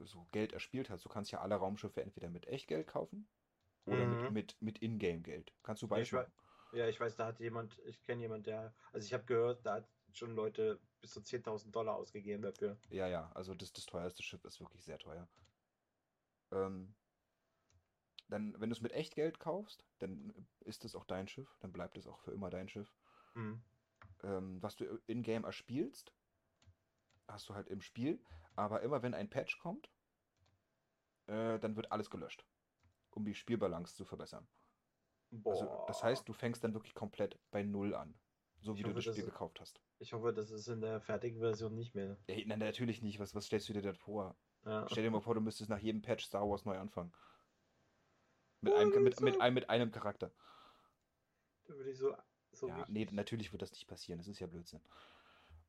so Geld erspielt hast, du kannst ja alle Raumschiffe entweder mit Echtgeld kaufen oder mit, Mhm. mit, mit Ingame-Geld. Kannst du machen. Ja, ich weiß, da hat jemand, ich kenne jemand, der, also ich habe gehört, da hat schon Leute bis zu 10.000 Dollar ausgegeben dafür. Ja, ja, also das, das teuerste Schiff ist wirklich sehr teuer. Ähm, dann, wenn du es mit Echtgeld kaufst, dann ist es auch dein Schiff, dann bleibt es auch für immer dein Schiff. Mhm. ähm, was du in-game erspielst, hast du halt im Spiel, aber immer wenn ein Patch kommt, äh, dann wird alles gelöscht. um die Spielbalance zu verbessern. Boah. Also, das heißt, du fängst dann wirklich komplett bei Null an. So wie Ich du hoffe, das das Spiel ist- gekauft hast. Ich hoffe, das ist in der fertigen Version nicht mehr. Ey, nein, natürlich nicht. Was, was stellst du dir denn vor? Ja. Stell dir mal vor, du müsstest nach jedem Patch Star Wars neu anfangen. Mit einem, mit, mit, einem, mit einem Charakter. Da würde ich so. so Ja, nee, natürlich wird das nicht passieren. Das ist ja Blödsinn.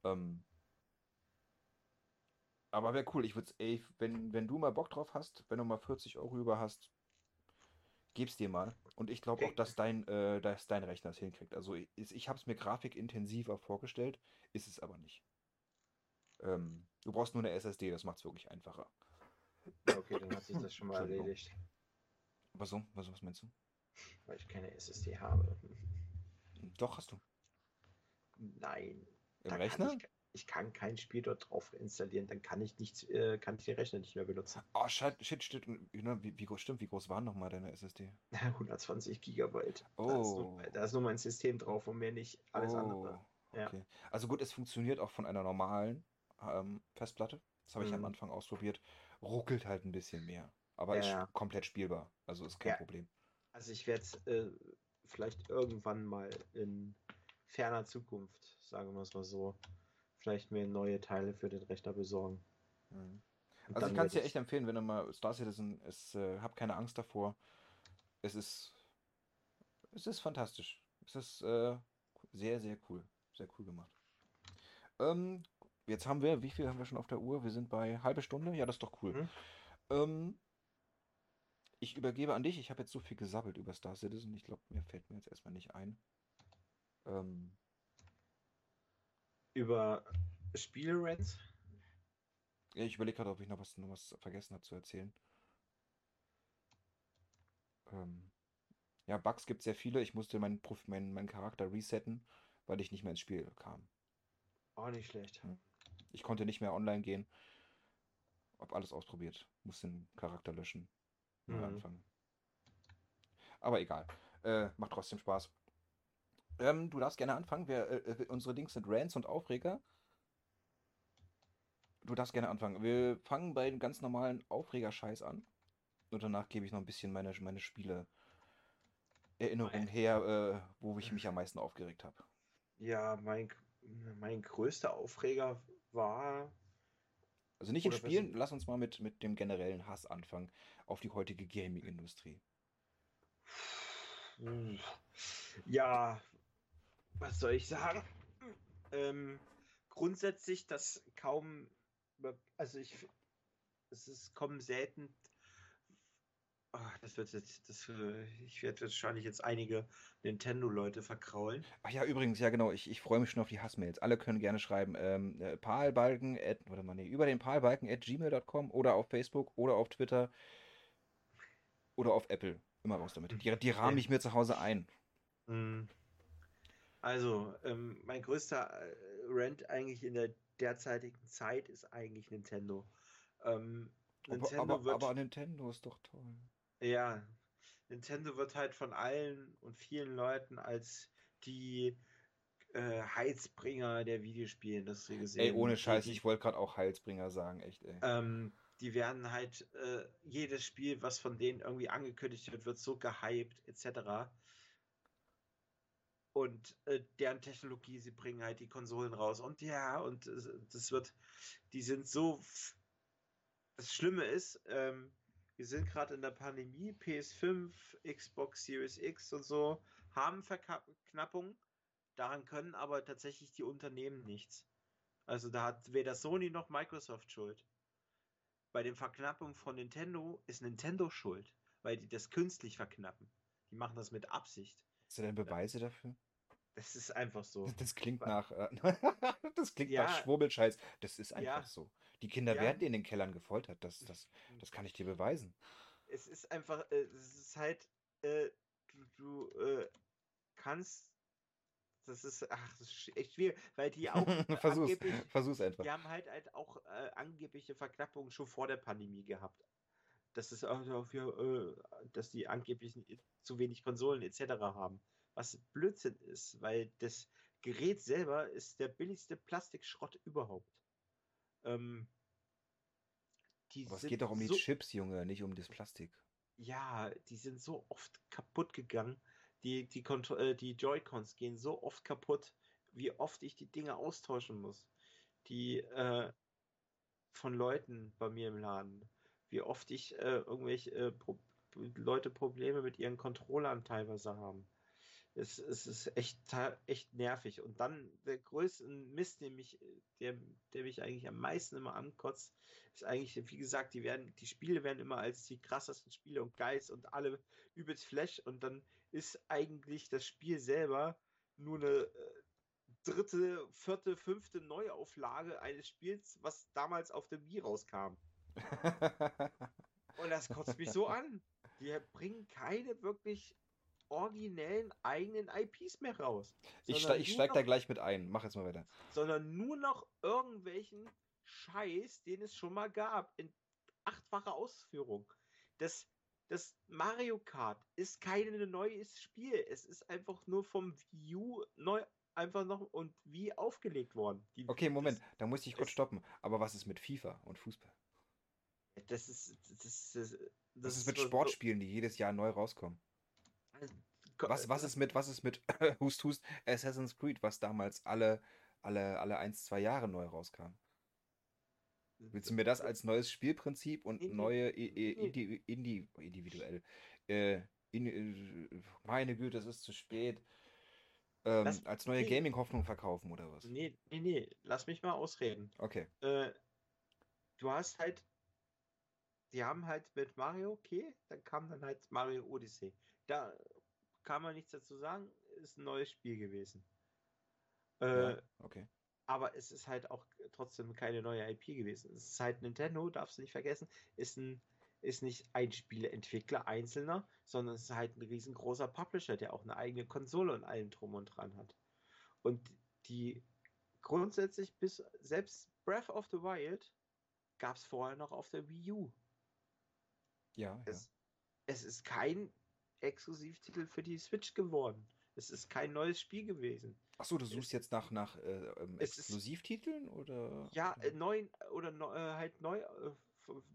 Ähm, aber wäre cool. Ich würde ey, wenn, wenn du mal Bock drauf hast, wenn du mal 40 Euro über hast, gib's dir mal. Und ich glaube auch, dass dein, äh, dass dein Rechner es hinkriegt. Also ich, ich habe es mir grafikintensiver vorgestellt, ist es aber nicht. Ähm, du brauchst nur eine SSD, das macht es wirklich einfacher. Okay, dann hat sich das schon mal erledigt. Was so? Was, was meinst du? Weil ich keine SSD habe. Doch, hast du. Nein. Im Rechner? Kann ich, ich kann kein Spiel dort drauf installieren, dann kann ich nichts, äh, kann ich den Rechner nicht mehr benutzen. Oh, shit, shit, shit. Wie, wie groß, stimmt, wie groß war nochmal deine SSD? 120 Gigabyte. Da, ist Oh. nur, da ist nur mein System drauf und mehr nicht alles andere. Ja. Okay. Also gut, es funktioniert auch von einer normalen ähm, Festplatte. Das habe ich am Mhm. Anfang ausprobiert. Ruckelt halt ein bisschen mehr. Aber ist Ja. komplett spielbar. Also ist kein Ja. Problem. Also ich werde äh, vielleicht irgendwann mal in ferner Zukunft, sagen wir es mal so, vielleicht mir neue Teile für den Rechner besorgen. Mhm. Also ich kann es dir echt empfehlen, wenn du mal Star Citizen, es, äh, hab keine Angst davor. Es ist, es ist fantastisch. Es ist äh, sehr, sehr cool. Sehr cool gemacht. Ähm, jetzt haben wir, wie viel haben wir schon auf der Uhr? Wir sind bei halbe Stunde. Ja, das ist doch cool. Mhm. Ähm, ich übergebe an dich. Ich habe jetzt so viel gesabbelt über Star Citizen. Ich glaube, mir fällt mir jetzt erstmal nicht ein. Ähm, über Spielrents. ja, ich überlege gerade, ob ich noch was, noch was vergessen habe zu erzählen. Ähm, ja, Bugs gibt es sehr viele. Ich musste meinen, meinen, meinen Charakter resetten, weil ich nicht mehr ins Spiel kam. Auch nicht schlecht. Hm. Ich konnte nicht mehr online gehen. Hab alles ausprobiert. Musste den Charakter löschen. Mhm. anfangen. Aber egal. Äh, macht trotzdem Spaß. Ähm, du darfst gerne anfangen. Wir, äh, äh, unsere Dings sind Rants und Aufreger. Du darfst gerne anfangen. Wir fangen bei dem ganz normalen Aufregerscheiß an. Und danach gebe ich noch ein bisschen meine, meine Spiele Erinnerungen her, äh, wo ich mich am meisten aufgeregt habe. Ja, mein, mein größter Aufreger war. Also nicht in Spielen, besser- lass uns mal mit, mit dem generellen Hass anfangen auf die heutige Gaming-Industrie. Ja, was soll ich sagen? Ähm, grundsätzlich, dass kaum. Also ich. Es ist kommen selten. Ah, das wird jetzt. Das, äh, ich werde wahrscheinlich jetzt einige Nintendo-Leute verkraulen. Ach ja, übrigens, ja genau, ich, ich freue mich schon auf die Hassmails. Alle können gerne schreiben. Ähm, äh, Palbalken at, warte mal, nee, über den Palbalken at gmail.com oder auf Facebook oder auf Twitter oder auf Apple. Immer raus damit. Die, die rahme ich mir zu Hause ein. Mm. Also, ähm, mein größter äh, Rant eigentlich in der derzeitigen Zeit ist eigentlich Nintendo. Ähm, Aber, Nintendo aber, wird, aber Nintendo ist doch toll. Ja, Nintendo wird halt von allen und vielen Leuten als die äh, Heilsbringer der Videospielindustrie gesehen. Ey, ohne Scheiß, ich wollte gerade auch Heilsbringer sagen, echt, ey. ähm, die werden halt, äh, jedes Spiel, was von denen irgendwie angekündigt wird, wird so gehypt, etc. Und äh, deren Technologie, sie bringen halt die Konsolen raus. Und ja, und äh, das wird, die sind so. Das Schlimme ist, ähm, wir sind gerade in der Pandemie, PS5, Xbox Series X und so haben Verknappungen. Daran können aber tatsächlich die Unternehmen nichts. Also da hat weder Sony noch Microsoft Schuld. Bei den Verknappungen von Nintendo ist Nintendo schuld, weil die das künstlich verknappen. Die machen das mit Absicht. Hast du denn Beweise dafür? Das ist einfach so. Das klingt nach, äh, das klingt Ja. nach Schwurbelscheiß. Das ist einfach Ja. so. Die Kinder Ja. werden in den Kellern gefoltert. Das, das, das kann ich dir beweisen. Es ist einfach, äh, es ist halt, äh, du, du äh, kannst, das ist, ach, das ist echt schwierig, weil die auch äh, Versuch's, versuch's einfach. die haben halt halt auch äh, angebliche Verknappungen schon vor der Pandemie gehabt. Das ist auch so für, äh, dass die angeblich zu wenig Konsolen etc. haben. Was Blödsinn ist, weil das Gerät selber ist der billigste Plastikschrott überhaupt. Ähm, die Aber es geht doch um die so, Chips, Junge, nicht um das Plastik. Ja, die sind so oft kaputt gegangen. Die, die, Contro äh, die Joy-Cons gehen so oft kaputt, wie oft ich die Dinge austauschen muss. Die äh, von Leuten bei mir im Laden. Wie oft ich äh, irgendwelche äh, Pro Leute Probleme mit ihren Controllern teilweise haben. Es, es ist echt, echt nervig. Und dann der größte Mist, den mich, der, der mich eigentlich am meisten immer ankotzt, ist eigentlich, wie gesagt, die werden, die Spiele werden immer als die krassesten Spiele und geilst und alle übelst Flash und dann ist eigentlich das Spiel selber nur eine äh, dritte, vierte, fünfte Neuauflage eines Spiels, was damals auf der Wii rauskam. und das kotzt mich so an. Die bringen keine wirklich originellen eigenen IPs mehr raus. Ich, ste ich steig da gleich mit ein. Mach jetzt mal weiter. Sondern nur noch irgendwelchen Scheiß, den es schon mal gab, in achtfacher Ausführung. Das, das Mario Kart ist kein neues Spiel. Es ist einfach nur vom Wii U neu einfach noch und wie aufgelegt worden. Die, okay, Moment, das, da muss ich kurz stoppen. Aber was ist mit FIFA und Fußball? Das ist. Das, ist, das, das ist mit Sportspielen, die jedes Jahr neu rauskommen. Was, was ist mit, was ist mit Hust Hust Assassin's Creed, was damals alle, alle, alle ein, zwei Jahre neu rauskam? Willst du mir das als neues Spielprinzip und neue indi, indi, individuell? Äh, in, äh, meine Güte, es ist zu spät. Ähm, lass, als neue nee, Gaming-Hoffnung verkaufen oder was? Nee, nee, nee, lass mich mal ausreden. Okay. Äh, du hast halt, die haben halt mit Mario, okay, dann kam dann halt Mario Odyssey. Da kann man nichts dazu sagen, ist ein neues Spiel gewesen. Äh, ja, okay. Aber es ist halt auch trotzdem keine neue IP gewesen. Es ist halt Nintendo, darfst du nicht vergessen, ist ein ist nicht ein Spieleentwickler einzelner, sondern es ist halt ein riesengroßer Publisher, der auch eine eigene Konsole und allem drum und dran hat. Und die grundsätzlich bis selbst Breath of the Wild gab es vorher noch auf der Wii U. Ja, es, ja. es ist kein Exklusivtitel für die Switch geworden. Es ist kein neues Spiel gewesen. Achso, du suchst es, jetzt nach, nach äh, ähm, Exklusivtiteln ist, oder? Ja, äh, neuen oder äh, halt neu, äh,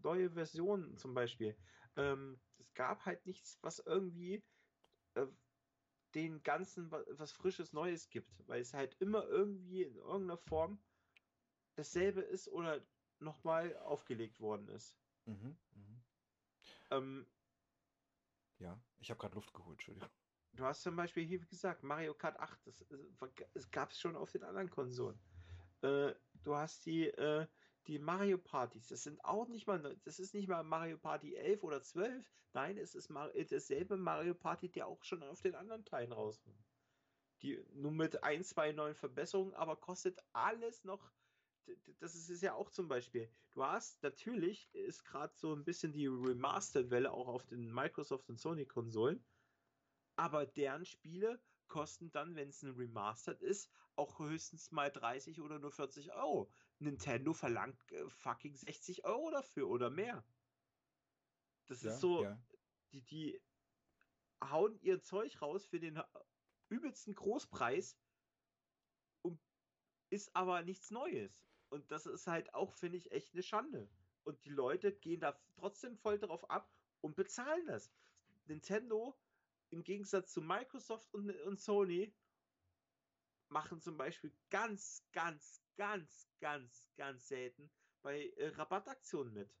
neue Versionen zum Beispiel. Ähm, es gab halt nichts, was irgendwie äh, den ganzen was Frisches Neues gibt, weil es halt immer irgendwie in irgendeiner Form dasselbe ist oder nochmal aufgelegt worden ist. Mhm, mh. ähm, ja, ich habe gerade Luft geholt, Entschuldigung. Du hast zum Beispiel hier gesagt, Mario Kart 8, das, äh, das gab es schon auf den anderen Konsolen. Äh, du hast die, äh, die Mario Partys, das sind auch nicht mal, das ist nicht mal Mario Party 11 oder 12, nein, es ist Mar dasselbe Mario Party, der auch schon auf den anderen Teilen rauskommt. Die nur mit ein, zwei neuen Verbesserungen, aber kostet alles noch. Das ist ja auch zum Beispiel. Du hast natürlich, ist gerade so ein bisschen die Remastered-Welle auch auf den Microsoft und Sony-Konsolen, aber deren Spiele kosten dann, wenn es ein Remastered ist, auch höchstens mal 30 oder nur 40 Euro. Nintendo verlangt äh, fucking 60 Euro dafür oder mehr. Das ja, ist so, ja. die, die hauen ihr Zeug raus für den übelsten Großpreis und ist aber nichts Neues. Und das ist halt auch, finde ich, echt eine Schande. Und die Leute gehen da trotzdem voll drauf ab und bezahlen das. Nintendo, im Gegensatz zu Microsoft und, und Sony, machen zum Beispiel ganz, ganz, ganz, ganz, ganz selten bei äh, Rabattaktionen mit.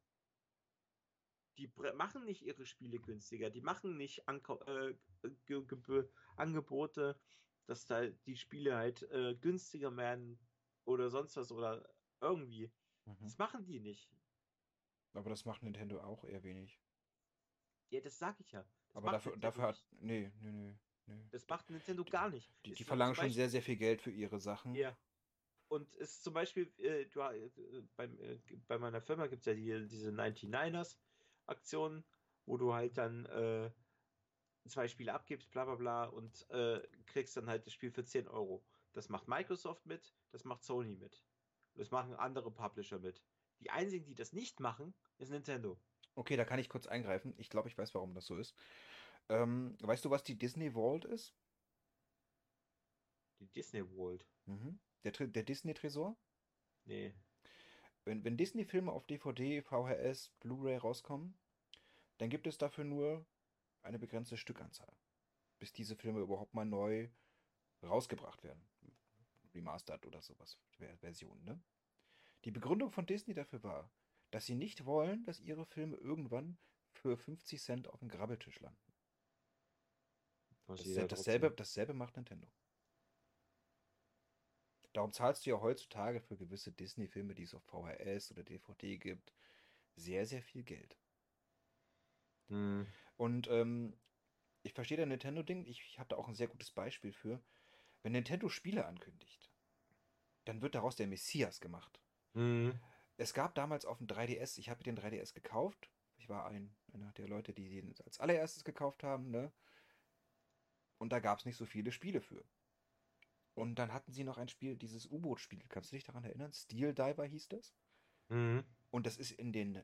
Die machen nicht ihre Spiele günstiger, die machen nicht Anko äh, Angebote, dass da die Spiele halt äh, günstiger werden oder sonst was oder irgendwie. Mhm. Das machen die nicht. Aber das macht Nintendo auch eher wenig. Ja, das sag ich ja. Das Aber dafür, dafür hat. Nee, nee, nee. Nee. Das macht Nintendo gar nicht. Die, die verlangen schon sehr, sehr viel Geld für ihre Sachen. Ja. Und es ist zum Beispiel, äh, du, äh, beim, äh, bei meiner Firma gibt es ja die, diese 99ers-Aktionen, wo du halt dann äh, zwei Spiele abgibst, bla bla bla, und äh, kriegst dann halt das Spiel für 10 Euro. Das macht Microsoft mit, das macht Sony mit. Das machen andere Publisher mit. Die einzigen, die das nicht machen, ist Nintendo. Okay, da kann ich kurz eingreifen. Ich glaube, ich weiß, warum das so ist. Ähm, weißt du, was die Disney Vault ist? Die Disney Vault? Mhm. Der, der Disney-Tresor? Nee. Wenn, wenn Disney-Filme auf DVD, VHS, Blu-ray rauskommen, dann gibt es dafür nur eine begrenzte Stückanzahl, bis diese Filme überhaupt mal neu rausgebracht werden. Remastered oder sowas, Version, ne? Die Begründung von Disney dafür war, dass sie nicht wollen, dass ihre Filme irgendwann für 50 Cent auf dem Grabbeltisch landen. Dasselbe, dasselbe, dasselbe macht Nintendo. Darum zahlst du ja heutzutage für gewisse Disney-Filme, die es auf VHS oder DVD gibt, sehr, sehr viel Geld. Hm. Und ähm, ich verstehe das Nintendo-Ding. Ich, ich habe da auch ein sehr gutes Beispiel für. Wenn Nintendo Spiele ankündigt, dann wird daraus der Messias gemacht. Hm. Es gab damals auf dem 3DS, ich habe den 3DS gekauft. Ich war ein, einer der Leute, die den als allererstes gekauft haben. Ne? Und da gab es nicht so viele Spiele für. Und dann hatten sie noch ein Spiel, dieses U-Boot-Spiel. Kannst du dich daran erinnern? Steel Diver hieß das. Mhm. Und das ist in den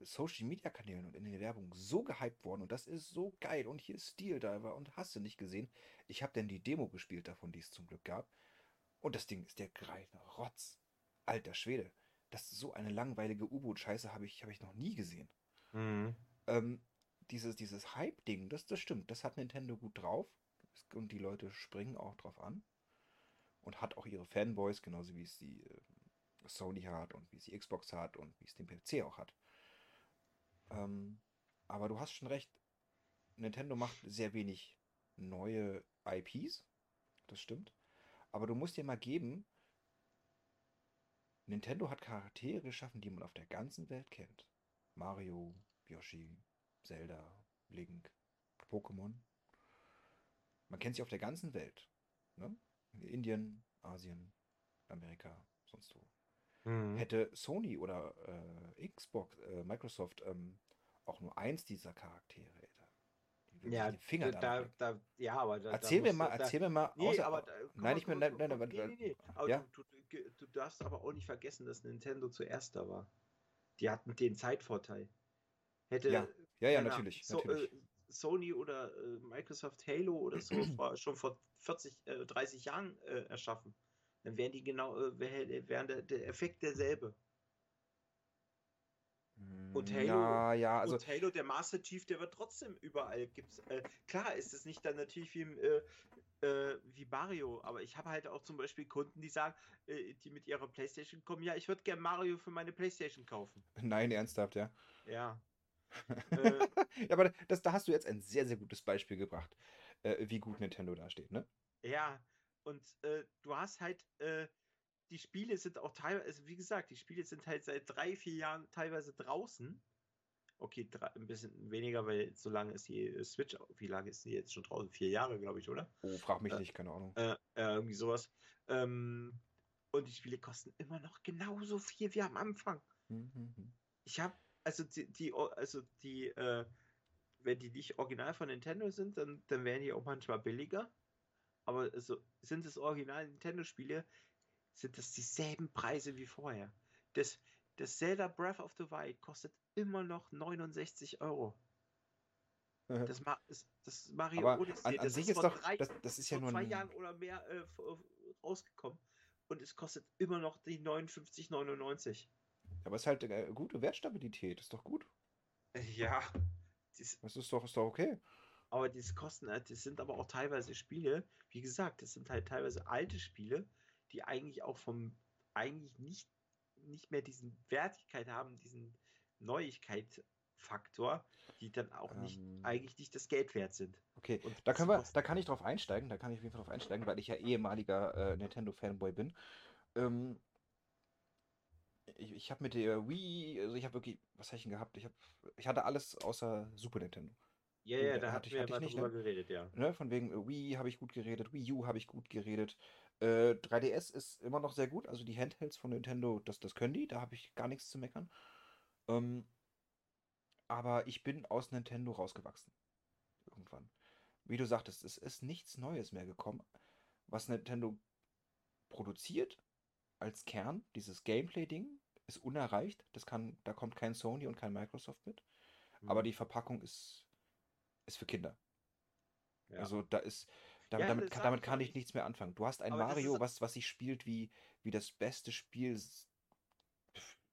Social Media Kanälen und in den Werbungen so gehypt worden und das ist so geil und hier ist Steel Diver und hast du nicht gesehen. Ich habe dann die Demo gespielt davon, die es zum Glück gab. Und das Ding ist der greine Rotz. Alter Schwede. Das ist so eine langweilige U-Boot-Scheiße habe ich, hab ich noch nie gesehen. Mhm. Ähm, dieses, dieses Hype-Ding, das, das stimmt. Das hat Nintendo gut drauf. Und die Leute springen auch drauf an. Und hat auch ihre Fanboys, genauso wie es die äh, Sony hat und wie es die Xbox hat und wie es den PC auch hat. Ähm, aber du hast schon recht. Nintendo macht sehr wenig neue IPs. Das stimmt. Aber du musst dir mal geben, Nintendo hat Charaktere geschaffen, die man auf der ganzen Welt kennt. Mario, Yoshi, Zelda, Link, Pokémon. Man kennt sie auf der ganzen Welt. Ne? In Indien, Asien, Amerika, sonst wo. Mhm. Hätte Sony oder äh, Xbox, äh, Microsoft ähm, auch nur eins dieser Charaktere, da, die Ja, den Finger da, da, da, ja, aber da, Erzähl da mir mal, da, erzähl mir mal, Nee, außer, aber da, komm nein, ich komm, nein, nein, komm, aber, nee, nee, nee. Aber ja? du, du, du darfst aber auch nicht vergessen, dass Nintendo zuerst da war. Die hatten den Zeitvorteil. Hätte Ja, ja, ja, natürlich, So, natürlich. Äh, Sony oder äh, Microsoft Halo oder so vor, schon vor 40, äh, 30 Jahren äh, erschaffen, dann wären die genau, äh, wär, wären der, der Effekt derselbe. Und Halo- Ja, ja, also, und Halo, der Master Chief, der wird trotzdem überall gibt's. Äh, klar ist es nicht dann natürlich wie, äh, äh, wie Mario, aber ich habe halt auch zum Beispiel Kunden, die sagen, äh, die mit ihrer Playstation kommen, ja, ich würde gerne Mario für meine Playstation kaufen. nein, ernsthaft, ja. Ja. äh, Ja, aber das, da hast du jetzt ein sehr, sehr gutes Beispiel gebracht, äh, wie gut Nintendo da steht, ne? ja, und du hast halt, äh, die Spiele sind auch teilweise, also wie gesagt, die Spiele sind halt seit drei, vier Jahren teilweise draußen. Okay, drei, ein bisschen weniger, weil so lange ist die äh, Switch, wie lange ist die jetzt schon draußen? Vier Jahre, glaube ich, oder? Oh, frag mich Äh, nicht, keine Ahnung. Äh, äh, irgendwie sowas. Ähm, und die Spiele kosten immer noch genauso viel wie am Anfang. Hm, hm, hm. Ich habe, also die, die, also die, äh, wenn die nicht original von Nintendo sind, dann, dann wären die auch manchmal billiger. Aber also, sind es original Nintendo-Spiele, sind das dieselben Preise wie vorher. Das, das Zelda Breath of the Wild kostet immer noch 69 Euro. Das, Ma das, das Mario Aber Odyssey, an, an das sich ist doch, drei, das, das ist ja nur zwei ein, Jahren oder mehr äh, rausgekommen. Und es kostet immer noch die 59,99. aber es ist halt äh, gute Wertstabilität, ist doch gut. Ja. Das, Das ist doch, ist doch okay. aber diese Kosten, äh, das sind aber auch teilweise Spiele, wie gesagt, das sind halt teilweise alte Spiele, die eigentlich auch vom, eigentlich nicht, nicht mehr diesen Wertigkeit haben, diesen Neuigkeitsfaktor, die dann auch nicht, Ähm. eigentlich nicht das Geld wert sind. Okay, Und da können wir, da kann ich drauf einsteigen, da kann ich auf jeden Fall drauf einsteigen, weil ich ja ehemaliger äh, Nintendo-Fanboy bin. Ähm, ich ich habe mit der Wii, also ich habe wirklich, was habe ich denn gehabt? Ich, hab, ich hatte alles außer Super Nintendo. Ja, Ja, ja, hatte da ich- hatte ich nicht, drüber ne? geredet, ja. Ne? Von wegen Wii habe ich gut geredet, Wii U habe ich gut geredet. Äh, 3DS ist immer noch sehr gut, also die Handhelds von Nintendo, das, das können die, da habe ich gar nichts zu meckern. Ähm, aber ich bin aus Nintendo rausgewachsen. Irgendwann. Wie du sagtest, es ist nichts Neues mehr gekommen. Was Nintendo produziert als Kern, dieses Gameplay-Ding, ist unerreicht. Das kann, da kommt kein Sony und kein Microsoft mit. Aber Mhm. die Verpackung ist, ist für Kinder. Ja. Also da ist, damit, Ja, damit, damit ich kann ich nichts mehr anfangen. Du hast ein Aber Mario, was, was sich spielt wie, wie das beste Spiel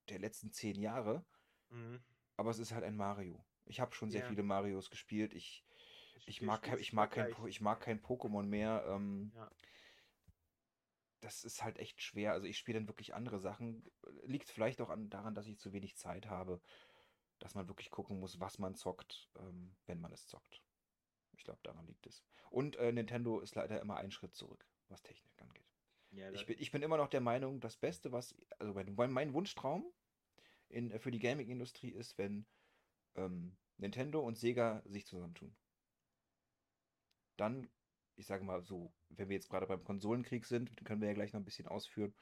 der letzten zehn Jahre. Mhm. aber es ist halt ein Mario. Ich habe schon sehr Ja. viele Marios gespielt. Ich, ich spiel- mag, ich mag kein, ich mag kein Pokémon mehr. Ähm, Ja. Das ist halt echt schwer. Also ich spiele dann wirklich andere Sachen. Liegt vielleicht auch an, daran, dass ich zu wenig Zeit habe, dass man wirklich gucken muss, was man zockt, ähm, wenn man es zockt. Ich glaube, daran liegt es. Und äh, Nintendo ist leider immer einen Schritt zurück, was Technik angeht. Ja, Ich bin, ich bin immer noch der Meinung, das Beste, was, also mein, mein- Wunschtraum in, äh, für die Gaming-Industrie ist, wenn ähm, Nintendo und Sega sich zusammentun. Dann, ich sage mal so, wenn wir jetzt gerade beim Konsolenkrieg sind, den können wir ja gleich noch ein bisschen ausführen,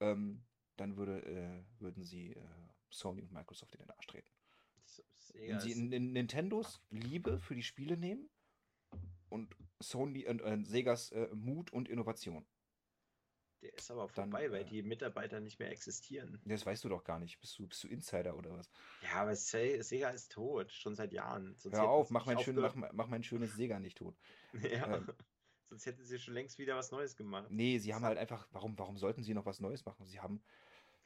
ähm, dann würde, äh, würden sie äh, Sony und Microsoft in den Arsch treten. Sega sie ist- N- N- Nintendos Liebe für die Spiele nehmen und Sony und äh, Segas äh, Mut und Innovation. Der ist aber Dann, vorbei, weil äh, die Mitarbeiter nicht mehr existieren. Das weißt du doch gar nicht. Bist du, bist du Insider oder was? Ja, aber Se- Sega ist tot, schon seit Jahren. Sonst Hör auf, mach mein, schön, mach, mach mein schönes Sega nicht tot. Ja, ähm, sonst hätten sie schon längst wieder was Neues gemacht. Nee, sie haben halt einfach, warum, warum sollten sie noch was Neues machen? Sie haben,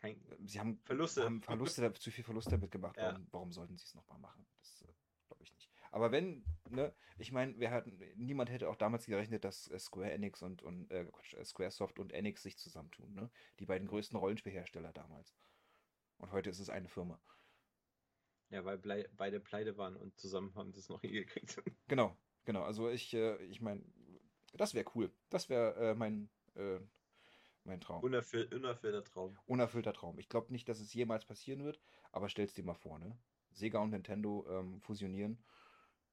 Kein, sie haben Verluste. haben Verluste, zu viel Verluste damit gemacht. Ja. Warum, warum sollten sie es nochmal machen? Das äh, glaube ich nicht. Aber wenn, ne, ich meine, wir hatten, niemand hätte auch damals gerechnet, dass äh, Square Enix und, und äh, äh, Squaresoft und Enix sich zusammentun, ne? Die beiden größten Rollenspielhersteller damals. Und heute ist es eine Firma. ja, weil blei- beide pleite waren und zusammen haben das noch hingekriegt. Genau, genau. Also ich, äh, ich meine, das wäre cool. Das wäre äh, mein, äh, mein Traum. Unerfüll unerfüllter Traum. Unerfüllter Traum. Ich glaube nicht, dass es jemals passieren wird, aber stell's dir mal vor, ne? Sega und Nintendo ähm, fusionieren,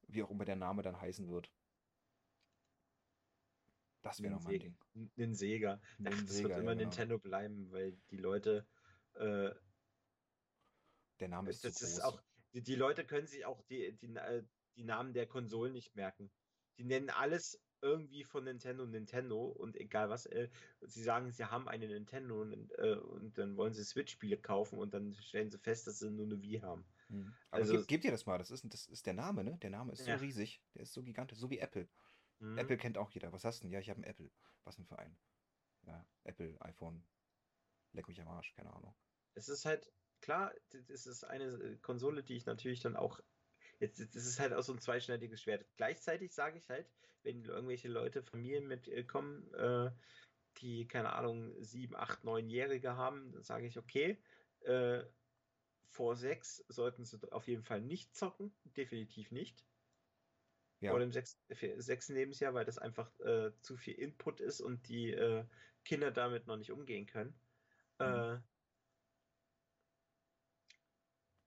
wie auch immer der Name dann heißen wird. Das wäre Nen noch mein Sega. Ding. N- Nen Sega. Ach, das Sega, wird ja, immer genau. Nintendo bleiben, weil die Leute, äh, Der Name das ist zu ist groß. auch, die, die Leute können sich auch die, die, äh, die Namen der Konsolen nicht merken. Die nennen alles irgendwie von Nintendo Nintendo und egal was, äh, sie sagen, sie haben eine Nintendo und, äh, und dann wollen sie Switch-Spiele kaufen und dann stellen sie fest, dass sie nur eine Wii haben. Hm. Aber also- gib, gib dir das mal, das ist, das ist der Name, ne? Der Name ist Ja. so riesig, der ist so gigantisch, so wie Apple. Mhm. Apple kennt auch jeder. Was hast du denn? Ja, ich habe einen Apple. Was denn für einen? Ja, Apple, iPhone. Leck mich am Arsch, keine Ahnung. Es ist halt, klar, das ist eine äh, Konsole, die ich natürlich dann auch. Jetzt, das ist halt auch so ein zweischneidiges Schwert. Gleichzeitig sage ich halt, wenn irgendwelche Leute, Familien mitkommen, äh, die, keine Ahnung, sieben, acht, neunjährige haben, dann sage ich, okay, äh, vor sechs sollten sie auf jeden Fall nicht zocken, definitiv nicht. Ja, Vor dem sechs, sechsten Lebensjahr, weil das einfach äh, zu viel Input ist und die äh, Kinder damit noch nicht umgehen können. Mhm. Äh,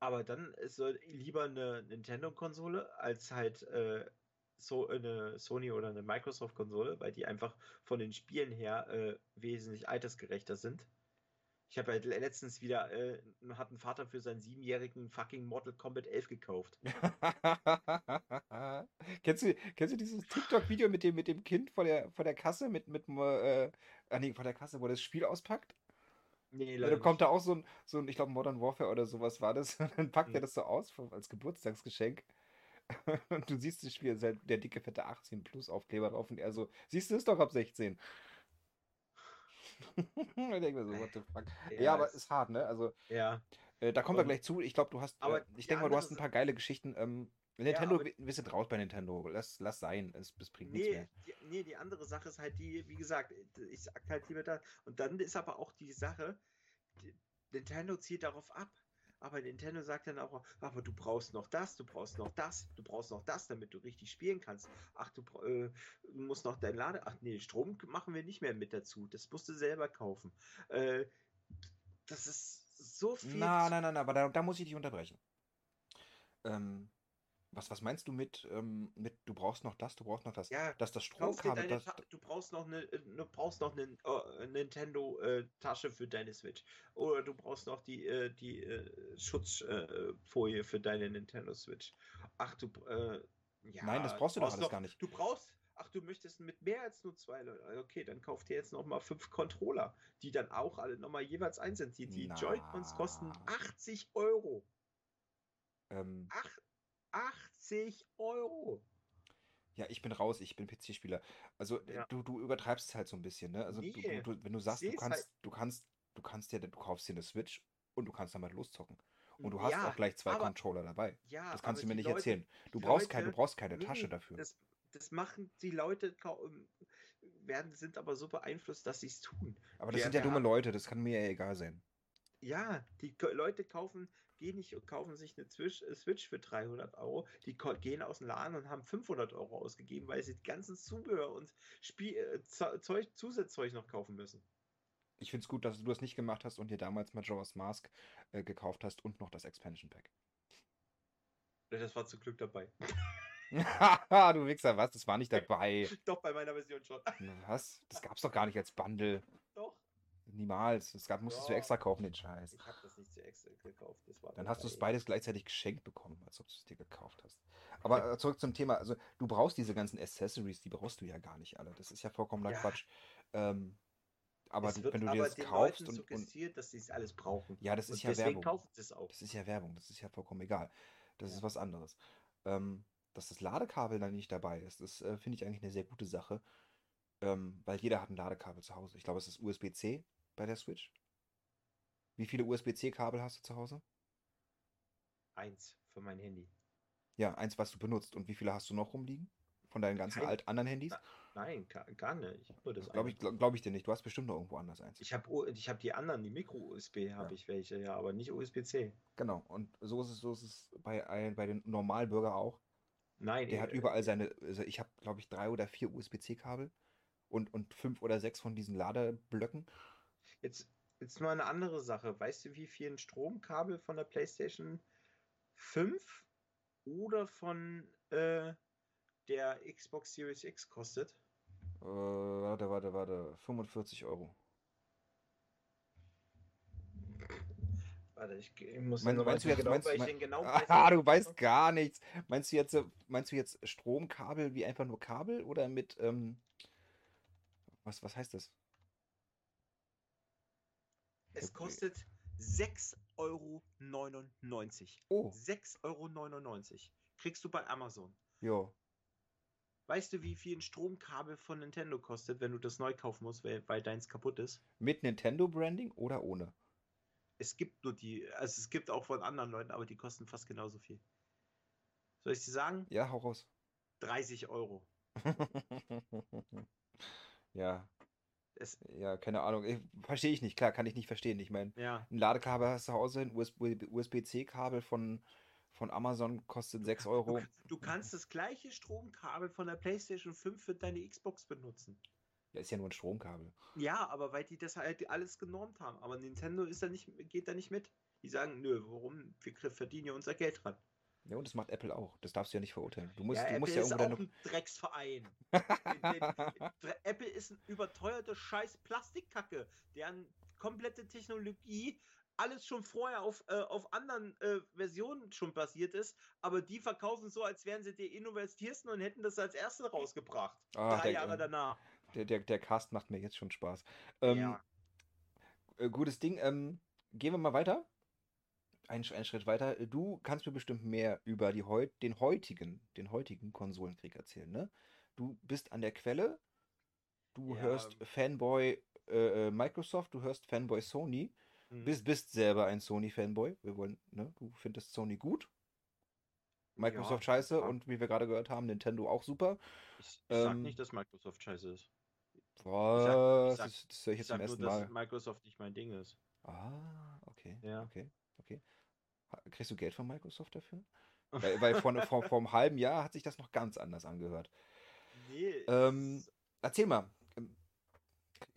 aber dann ist lieber eine Nintendo-Konsole als halt äh, so eine Sony oder eine Microsoft-Konsole, weil die einfach von den Spielen her äh, wesentlich altersgerechter sind. Ich habe halt le- letztens wieder, äh, hat ein Vater für seinen siebenjährigen fucking Mortal Kombat 11 gekauft. kennst du, kennst du dieses TikTok-Video mit dem, mit dem Kind vor der, vor der Kasse, mit, mit, äh, ah nee, vor der Kasse, wo das Spiel auspackt? Nee, Ja, leider da kommt da auch so ein, so ein, ich glaube, Modern Warfare oder sowas war das. Und dann packt er Mhm. das so aus als Geburtstagsgeschenk. Und du siehst das Spiel, ist halt der dicke, fette 18 Plus Aufkleber drauf und er so, siehst du, ist doch ab 16. ich denke mir so, what the fuck. Ja, aber es- ist hart, ne? Also, ja. äh, da kommen wir gleich zu. Ich glaube, du hast, Aber äh, ich denke mal, du hast ein paar geile Geschichten. Ähm, Ja, Nintendo, aber- wir, sind raus bei Nintendo. Lass, lass sein, es, es bringt nichts Nee mehr. die, nee, die andere Sache ist halt die, wie gesagt, ich sag halt lieber da. Und dann ist aber auch die Sache, die, Nintendo zielt darauf ab. Aber Nintendo sagt dann auch, aber du brauchst noch das, du brauchst noch das, du brauchst noch das, damit du richtig spielen kannst. Ach, du, äh, musst noch dein Lade. Ach nee, Strom machen wir nicht mehr mit dazu. Das musst du selber kaufen. Äh, das ist so viel. Na, na, na, aber da, da muss ich dich unterbrechen. Ähm, was, was meinst du mit, ähm, mit, du brauchst noch das, du brauchst noch das? Ja, Dass das Stromkabel, das, du brauchst noch eine, äh, du brauchst noch eine äh, Nintendo-Tasche für deine Switch. Oder du brauchst noch die, äh, die äh, Schutzfolie für deine Nintendo Switch. Ach du, äh, ja. Nein, das brauchst du doch alles noch- gar nicht. Du brauchst, ach du möchtest mit mehr als nur zwei Leuten. Okay, dann kauf dir jetzt noch mal fünf Controller, die dann auch alle noch mal jeweils eins sind. Die, die. Joy-Cons kosten 80 Euro. ähm, Ach, 80 Euro. ja, ich bin raus, ich bin PC-Spieler. Also, äh, Ja. du, du übertreibst es halt so ein bisschen, ne? Also, Nee, du, du, wenn du sagst, du kannst, halt- du kannst, du kannst dir, du kaufst dir eine Switch und du kannst damit loszocken. Und du Ja, hast Ja, auch gleich zwei aber- Controller dabei. Ja, Das kannst du mir nicht Leute, erzählen. Du brauchst, keine, du Leute- brauchst keine nee, Tasche dafür. Das, das machen die Leute, ähm, werden, sind aber so beeinflusst, dass sie es tun. Aber das wir- sind ja dumme haben- Leute, das kann mir ja egal sein. Ja, die Leute kaufen, gehen nicht und kaufen sich eine Switch, äh, Switch für 300 Euro. Die gehen aus dem Laden und haben 500 Euro ausgegeben, weil sie die ganzen Zubehör und Spiel, äh, Ze- Zeug, Zusatzzeug noch kaufen müssen. Ich finde es gut, dass du das nicht gemacht hast und dir damals Majora's Mask äh, gekauft hast und noch das Expansion Pack. Das war zum Glück dabei. Haha, du Wichser, was? Das war nicht dabei. Doch, bei meiner Version schon. Was? Das gab's doch gar nicht als Bundle. Niemals. Das gab, musstest du Ja. extra kaufen, den Scheiß. Ich habe das nicht zu extra gekauft. Das war Dann hast du es beides gleichzeitig geschenkt bekommen, als ob du es dir gekauft hast. Aber äh, zurück zum Thema. Also, du brauchst diese ganzen Accessories, die brauchst du ja gar nicht alle. Das ist ja vollkommener Ja. Quatsch. Ähm, aber Es du, wenn du dir das kaufst Leuten und, und. suggestiert, dass sie es alles brauchen. Ja, das ist Und ja deswegen Werbung. kaufen sie es auch. Das ist ja Werbung, das ist ja vollkommen egal. Das ist Ja. was anderes. Ähm, dass das Ladekabel dann nicht dabei ist, das äh, finde ich eigentlich eine sehr gute Sache. Ähm, weil jeder hat ein Ladekabel zu Hause. Ich glaube, es ist USB-C bei der Switch. Wie viele USB-C-Kabel hast du zu Hause? Eins für mein Handy. Ja, eins, was du benutzt. Und wie viele hast du noch rumliegen? Von deinen ganzen Kein- alt anderen Handys? Nein, gar, nicht. Ich habe nur das Glaube eine. ich, glaub, glaub ich dir nicht. Du hast bestimmt noch irgendwo anders eins. Ich habe ich hab die anderen, die Micro-USB habe Ja. ich welche, ja, aber nicht USB-C. Genau. Und so ist es, so ist es bei, bei den Normalbürger auch. Nein, Der äh, hat überall seine, also ich habe, glaube ich, drei oder vier USB-C-Kabel und, und fünf oder sechs von diesen Ladeblöcken. Jetzt, jetzt mal eine andere Sache. Weißt du, wie viel ein Stromkabel von der PlayStation 5 oder von äh, der Xbox Series X kostet? Äh, warte, warte, warte. 45 Euro. Warte, ich, ich muss Mein- meinst du jetzt- genau, meinst- weil ich mein- den genau Ah, du weißt gar nichts. Meinst du jetzt, meinst du jetzt Stromkabel wie einfach nur Kabel oder mit, ähm, was, was heißt das? Es kostet 6,99 Euro. Oh, 6,99 Euro. Kriegst du bei Amazon. jo. Weißt du, wie viel ein Stromkabel von Nintendo kostet, wenn du das neu kaufen musst, weil, weil deins kaputt ist? Mit Nintendo-Branding oder ohne? Es gibt nur die, also es gibt auch von anderen Leuten, aber die kosten fast genauso viel. Soll ich dir sagen? Ja, hau raus. 30 Euro. ja, Es, ja, keine Ahnung. Ich- Verstehe ich nicht. Klar, kann ich nicht verstehen. Ich meine, ja. ein Ladekabel hast du zu Hause, ein USB USB-C-Kabel von, von Amazon kostet 6 Du, Euro. du kannst das gleiche Stromkabel von der PlayStation 5 für deine Xbox benutzen. Ja, ist ja nur ein Stromkabel. Ja, aber weil die das halt alles genormt haben. Aber Nintendo ist da nicht, geht da nicht mit. Die sagen, nö, warum? Wir verdienen ja unser Geld dran. Ja, und das macht Apple auch. Das darfst du ja nicht verurteilen. Du musst, ja, du Apple musst ja ist irgendwo auch ein Drecksverein. Apple ist ein überteuerte scheiß Plastikkacke, deren komplette Technologie alles schon vorher auf, äh, auf anderen äh, Versionen schon basiert ist, aber die verkaufen so, als wären sie die innovatiersten und hätten das als erste rausgebracht. Ah, drei der, Jahre danach. der, der, der Cast macht mir jetzt schon Spaß. Ähm, ja. äh, gutes Ding. Ähm, gehen wir mal weiter. Ein, Sch- einen Schritt weiter. Du kannst mir bestimmt mehr über die heut, den heutigen, den heutigen Konsolenkrieg erzählen, ne? Du bist an der Quelle. Du Ja. hörst Fanboy äh, äh, Microsoft, du hörst Fanboy Sony. Hm. Bist, bist selber ein Sony-Fanboy. Wir wollen, ne? Du findest Sony gut. Microsoft Ja, scheiße ja. und wie wir gerade gehört haben, Nintendo auch super. Ich, ich sag ähm, nicht, dass Microsoft scheiße ist. Was? sag- das, das höre ich Ich jetzt zum sag nur, ersten dass Mal. Microsoft nicht mein Ding ist. Ah, okay. Ja. Okay, okay. Kriegst du Geld von Microsoft dafür? Weil, weil vor, vor, vor einem halben Jahr hat sich das noch ganz anders angehört. Nee, Ähm, Erzähl mal, ähm,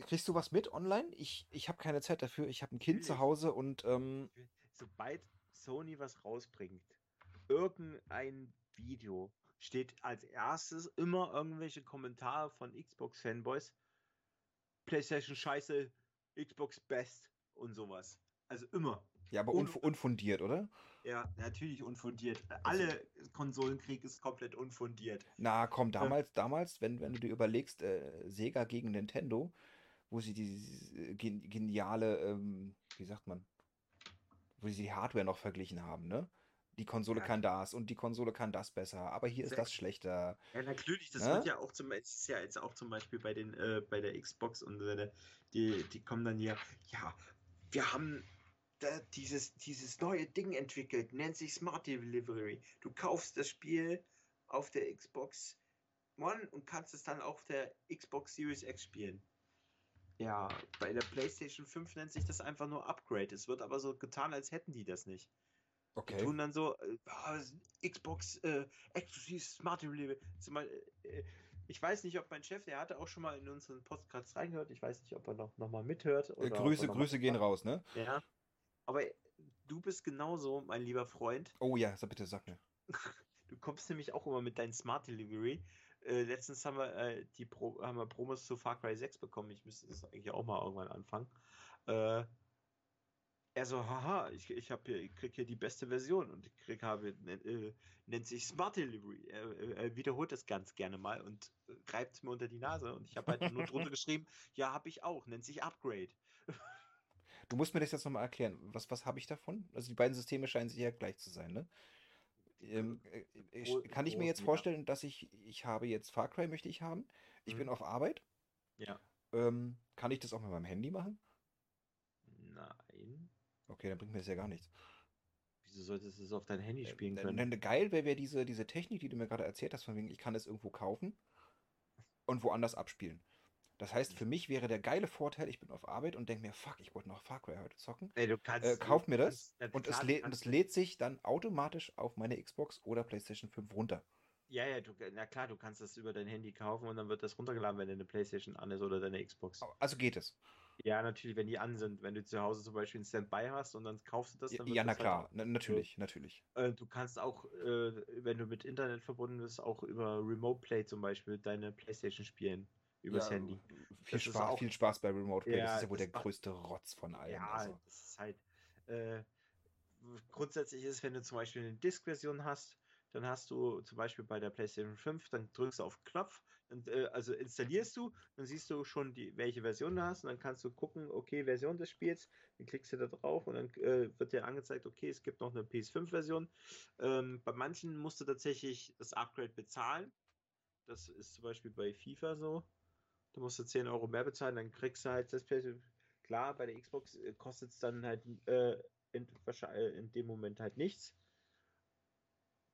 kriegst du was mit online? Ich, ich habe keine Zeit dafür. Ich habe ein Kind zu. Hause und ähm, sobald Sony was rausbringt, irgendein Video, steht als erstes immer irgendwelche Kommentare von Xbox-Fanboys. PlayStation scheiße, Xbox best und sowas. Also immer. Ja, aber unf unfundiert, oder? Ja, natürlich unfundiert. Alle Konsolenkrieg ist komplett unfundiert. Na, komm, damals, damals, wenn, wenn du dir überlegst, äh, Sega gegen Nintendo, wo sie die gen geniale, ähm, wie sagt man, wo sie die Hardware noch verglichen haben, ne? Die Konsole Ja. kann das und die Konsole kann das besser, aber hier ist das schlechter. Ja, natürlich, das Ja? wird ja auch zum Beispiel, ist ja jetzt auch zum Beispiel bei den, äh, bei der Xbox und äh, die, die kommen dann hier, ja, wir haben dieses, dieses neue Ding entwickelt, nennt sich Smart Delivery. Du kaufst das Spiel auf der Xbox One und kannst es dann auf der Xbox Series X spielen. Ja, bei der PlayStation 5 nennt sich das einfach nur Upgrade. Es wird aber so getan, als hätten die das nicht. Die Okay. tun dann so, äh, ah, Xbox äh, exklusiv Smart Delivery. Zumal, äh, ich weiß nicht, ob mein Chef, der hatte auch schon mal in unseren Podcast reingehört. Ich weiß nicht, ob er noch, noch mal mithört. Äh, Grüße, Grüße gehen raus, ne? Ja. Aber du bist genauso, mein lieber Freund. Oh ja, sag bitte, sag mir. Du kommst nämlich auch immer mit deinen Smart Delivery. Äh, letztens haben wir, äh, die Pro haben wir Promos zu Far Cry 6 bekommen. Ich müsste das eigentlich auch mal irgendwann anfangen. Äh, er so, haha, ich, ich, hier, ich krieg hier die beste Version und ich krieg, habe, äh, nennt sich Smart Delivery. Er, er- er wiederholt das ganz gerne mal und äh, reibt es mir unter die Nase und ich habe halt nur drunter geschrieben, ja, habe ich auch, nennt sich Upgrade. Du musst mir das jetzt nochmal erklären. Was, was habe ich davon? Also die beiden Systeme scheinen sich ja gleich zu sein, ne? Ähm, äh, ich, Gro- kann ich mir jetzt vorstellen, dass ich, ich habe jetzt Far Cry möchte ich haben. Ich Mhm. bin auf Arbeit. Ja. Ähm, kann ich das auch mit meinem Handy machen? Nein. Okay, dann bringt mir das ja gar nichts. Wieso solltest du es auf dein Handy Äh, spielen äh, können? ne, geil wäre wär diese, diese Technik, die du mir gerade erzählt hast, von wegen, ich kann es irgendwo kaufen und woanders abspielen. Das heißt, für mich wäre der geile Vorteil, ich bin auf Arbeit und denke mir, fuck, ich wollte noch Far Cry heute zocken. Ey, du kannst, Äh, kauf mir das kannst- und es, klar, du lä und kannst- es lädt sich dann automatisch auf meine Xbox oder PlayStation 5 runter. Ja, ja, du, na klar, du kannst das über dein Handy kaufen und dann wird das runtergeladen, wenn deine Playstation an ist oder deine Xbox. Also geht es. Ja, natürlich, wenn die an sind. Wenn du zu Hause zum Beispiel ein Standby hast und dann kaufst du das, Ja, dann wird ja, na halt klar, auch- na, natürlich, natürlich. Äh, du kannst auch, äh, wenn du mit Internet verbunden bist, auch über Remote Play zum Beispiel deine Playstation spielen. Übers Ja, Handy. Viel Das Spaß, auch- viel Spaß bei Remote Play. das Ja, ist ja wohl das der macht- größte Rotz von allen. Ja, also. das ist halt. Äh, grundsätzlich ist, wenn du zum Beispiel eine Disk-Version hast, dann hast du zum Beispiel bei der PlayStation 5, dann drückst du auf Knopf, und, äh, also installierst du, dann siehst du schon, die, welche Version du hast, und dann kannst du gucken, okay, Version des Spiels, dann klickst du da drauf und dann äh, wird dir angezeigt, okay, es gibt noch eine PS5-Version. Ähm, bei manchen musst du tatsächlich das Upgrade bezahlen. Das ist zum Beispiel bei FIFA so. Du musst du 10 Euro mehr bezahlen, dann kriegst du halt das PS5. Klar, bei der Xbox kostet es dann halt äh, in, wahrscheinlich in dem Moment halt nichts.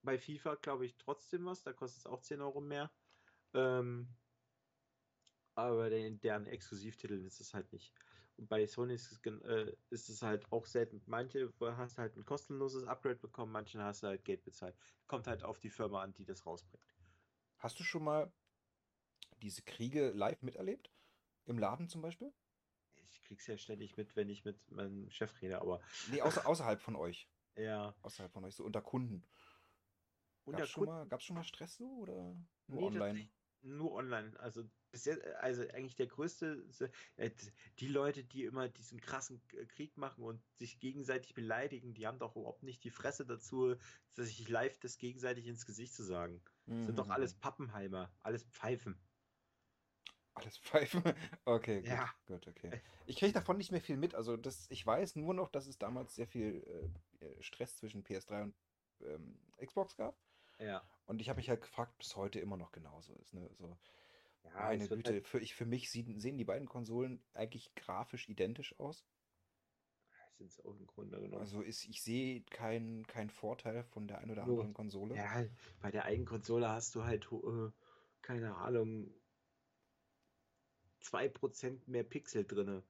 Bei FIFA glaube ich trotzdem was, da kostet es auch 10 Euro mehr. Ähm, aber den, deren Exklusivtiteln ist es halt nicht. Und bei Sony ist es, äh, ist es halt auch selten. Manche hast halt ein kostenloses Upgrade bekommen, manche hast du halt Geld bezahlt. Kommt halt auf die Firma an, die das rausbringt. Hast du schon mal diese Kriege live miterlebt? Im Laden zum Beispiel? Ich krieg's ja ständig mit, wenn ich mit meinem Chef rede, aber Nee, außer, außerhalb von euch. ja. Außerhalb von euch, so unter Kunden. Und Gab's schon, mal, gab's schon mal Stress so oder nur Nee, online? Nur online. Also bis jetzt, also eigentlich der größte, äh, die Leute, die immer diesen krassen K- Krieg machen und sich gegenseitig beleidigen, die haben doch überhaupt nicht die Fresse dazu, sich live das gegenseitig ins Gesicht zu sagen. Sind doch Mhm. alles Pappenheimer, alles Pfeifen. Alles pfeifen? Okay, gut, Ja. gut, okay. Ich kriege davon nicht mehr viel mit. Also das, ich weiß nur noch, dass es damals sehr viel äh, Stress zwischen PS3 und ähm, Xbox gab. Ja. Und ich habe mich halt gefragt, bis heute immer noch genauso ist. Ne? So, Ja, meine es wird Güte, halt, für, ich, für mich sehen, sehen die beiden Konsolen eigentlich grafisch identisch aus. sind's auch im Grunde genommen. Also ist, ich sehe keinen keinen Vorteil von der einen oder Nur- anderen Konsole. Ja, bei der eigenen Konsole hast du halt, äh, keine Ahnung, 2% mehr Pixel drinne.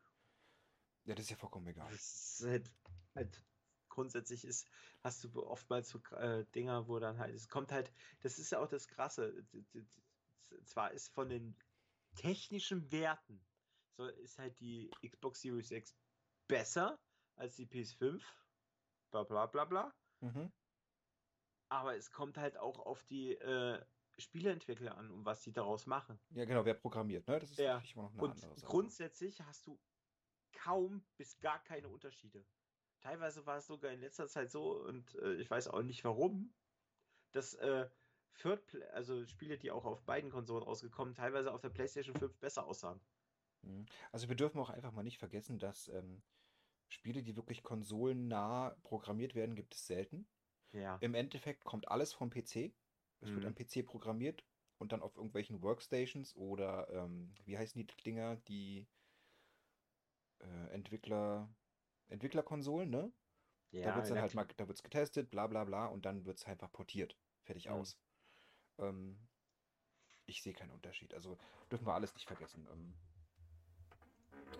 Ja, das ist ja vollkommen egal. Das ist halt, halt grundsätzlich ist, hast du oftmals so äh, Dinger, wo dann halt, es kommt halt, das ist ja auch das Krasse. Zwar ist von den technischen Werten, so ist halt die Xbox Series X besser als die PS5, bla bla bla bla, Mhm. aber es kommt halt auch auf die äh, Spieleentwickler an und was die daraus machen. Ja, genau, wer programmiert, ne? Das ist Ja, natürlich immer noch eine Und andere Sache. grundsätzlich hast du kaum bis gar keine Unterschiede. Teilweise war es sogar in letzter Zeit so, und äh, ich weiß auch nicht warum, dass äh, Third also Spiele, die auch auf beiden Konsolen rausgekommen, teilweise auf der PlayStation 5 besser aussahen. Mhm. Also wir dürfen auch einfach mal nicht vergessen, dass ähm, Spiele, die wirklich konsolennah programmiert werden, gibt es selten. Ja. Im Endeffekt kommt alles vom PC. Es wird Mhm. am PC programmiert und dann auf irgendwelchen Workstations oder ähm, wie heißen die Dinger, die äh, Entwickler Entwicklerkonsolen, ne? da wird es dann halt mal, da wird's getestet, bla bla bla, und dann wird es einfach portiert. Fertig Mhm. aus. Ähm, ich sehe keinen Unterschied. Also dürfen wir alles nicht vergessen. Ähm,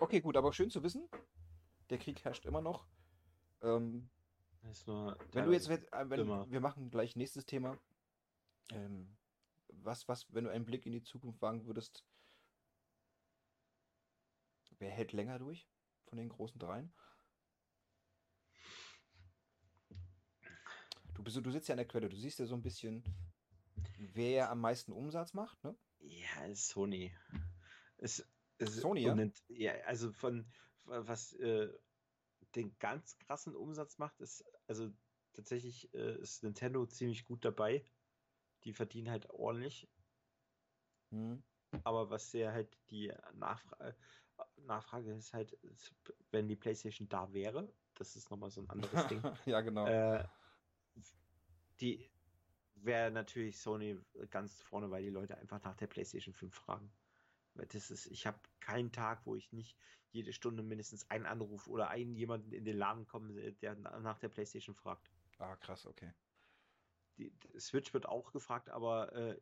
okay, gut, aber schön zu wissen. Der Krieg herrscht immer noch. Ähm, wenn du jetzt, teilweise- wenn, wir machen gleich nächstes Thema. Ähm, was, was, wenn du einen Blick in die Zukunft wagen würdest, wer hält länger durch von den großen dreien? Du, bist, du sitzt ja an der Quelle, du siehst ja so ein bisschen, wer am meisten Umsatz macht, ne? Ja, ist Sony. Es, es, Sony, ja? ja? Also von was äh, den ganz krassen Umsatz macht, ist also tatsächlich äh, ist Nintendo ziemlich gut dabei. Die verdienen halt ordentlich. Hm. Aber was sehr halt die Nachfrage, Nachfrage ist halt, wenn die PlayStation da wäre, das ist nochmal so ein anderes Ding. ja, genau. Äh, die wäre natürlich Sony ganz vorne, weil die Leute einfach nach der PlayStation 5 fragen. Weil das ist, ich habe keinen Tag, wo ich nicht jede Stunde mindestens einen Anruf oder einen jemanden in den Laden kommen, sehe, der na- nach der PlayStation fragt. ah, krass, okay. Die, Switch wird auch gefragt, aber äh,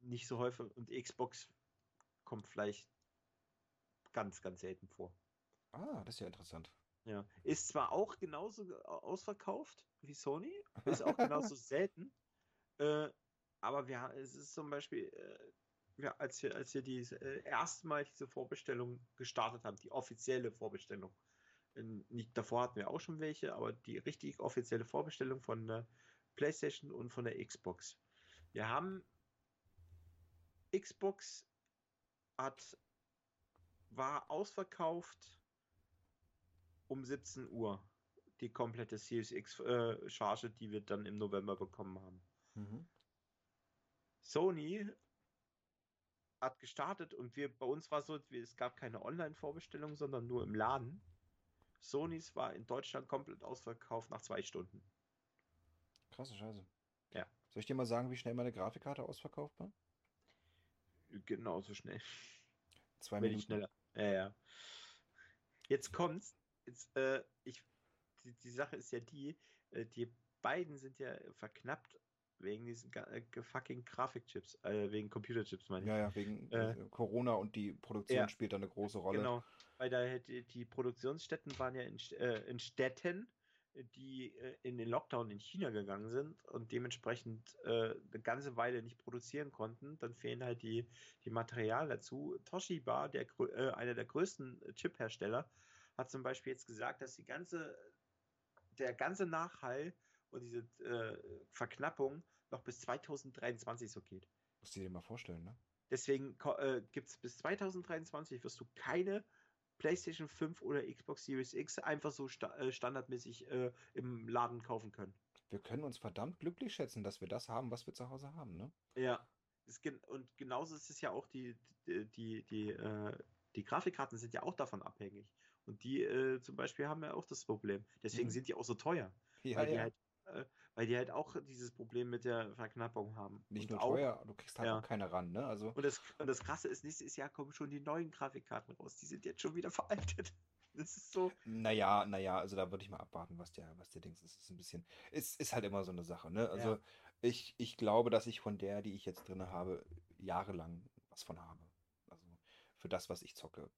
nicht so häufig und Xbox kommt vielleicht ganz, ganz selten vor. Ah, das ist ja interessant. Ja. Ist zwar auch genauso ge- ausverkauft wie Sony, ist auch genauso selten, äh, aber wir, es ist zum Beispiel, äh, wir, als wir, als wir die äh, erste Mal diese Vorbestellung gestartet haben, die offizielle Vorbestellung, in, nicht, davor hatten wir auch schon welche, aber die richtig offizielle Vorbestellung von der PlayStation und von der Xbox. Wir haben Xbox hat war ausverkauft um 17 Uhr die komplette Series X äh, Charge, die wir dann im November bekommen haben. Mhm. Sony hat gestartet und wir bei uns war so, es gab keine Online-Vorbestellung, sondern nur im Laden. Sonys war in Deutschland komplett ausverkauft nach zwei Stunden. Krasse Scheiße. Ja. Soll ich dir mal sagen, wie schnell meine Grafikkarte ausverkauft war? Genauso schnell. Zwei Wenn Minuten. schneller. Ja, ja. Jetzt kommt's. Jetzt, äh, ich, die, die Sache ist ja die, äh, die beiden sind ja verknappt wegen diesen äh, fucking Grafikchips, äh, wegen Computerchips, meine ich. Ja, ja, wegen Äh, äh, Corona und die Produktion ja. spielt da eine große Rolle. Genau, weil da halt die, die Produktionsstätten waren ja in, in Städten, die äh, in den Lockdown in China gegangen sind und dementsprechend äh, eine ganze Weile nicht produzieren konnten. Dann fehlen halt die, die Materialien dazu. Toshiba, der, äh, einer der größten Chip-Hersteller, hat zum Beispiel jetzt gesagt, dass die ganze, der ganze Nachhall und diese äh, Verknappung noch bis 2023 so geht. Musst du dir mal vorstellen, ne? Deswegen äh, gibt es bis 2023 wirst du keine PlayStation 5 oder Xbox Series X einfach so sta äh, standardmäßig äh, im Laden kaufen können. Wir können uns verdammt glücklich schätzen, dass wir das haben, was wir zu Hause haben, ne? Ja. Gen und genauso ist es ja auch, die, die, die, die, äh, die Grafikkarten sind ja auch davon abhängig. Und die äh, zum Beispiel haben ja auch das Problem. Deswegen Mhm. sind die auch so teuer. Ja, weil, Die ja. halt, äh, weil die halt auch dieses Problem mit der Verknappung haben. Nicht und nur auch, teuer, du kriegst halt Ja. auch keine ran, ne? Also, Und das, und das Krasse ist, nächstes Jahr kommen schon die neuen Grafikkarten raus. Die sind jetzt schon wieder veraltet. Das ist so. naja, naja, also da würde ich mal abwarten, was der, was der Dings ist. Ist ein bisschen, ist, ist halt immer so eine Sache, ne? Also Ja. ich, ich glaube, dass ich von der, die ich jetzt drin habe, jahrelang was von habe. Also für das, was ich zocke,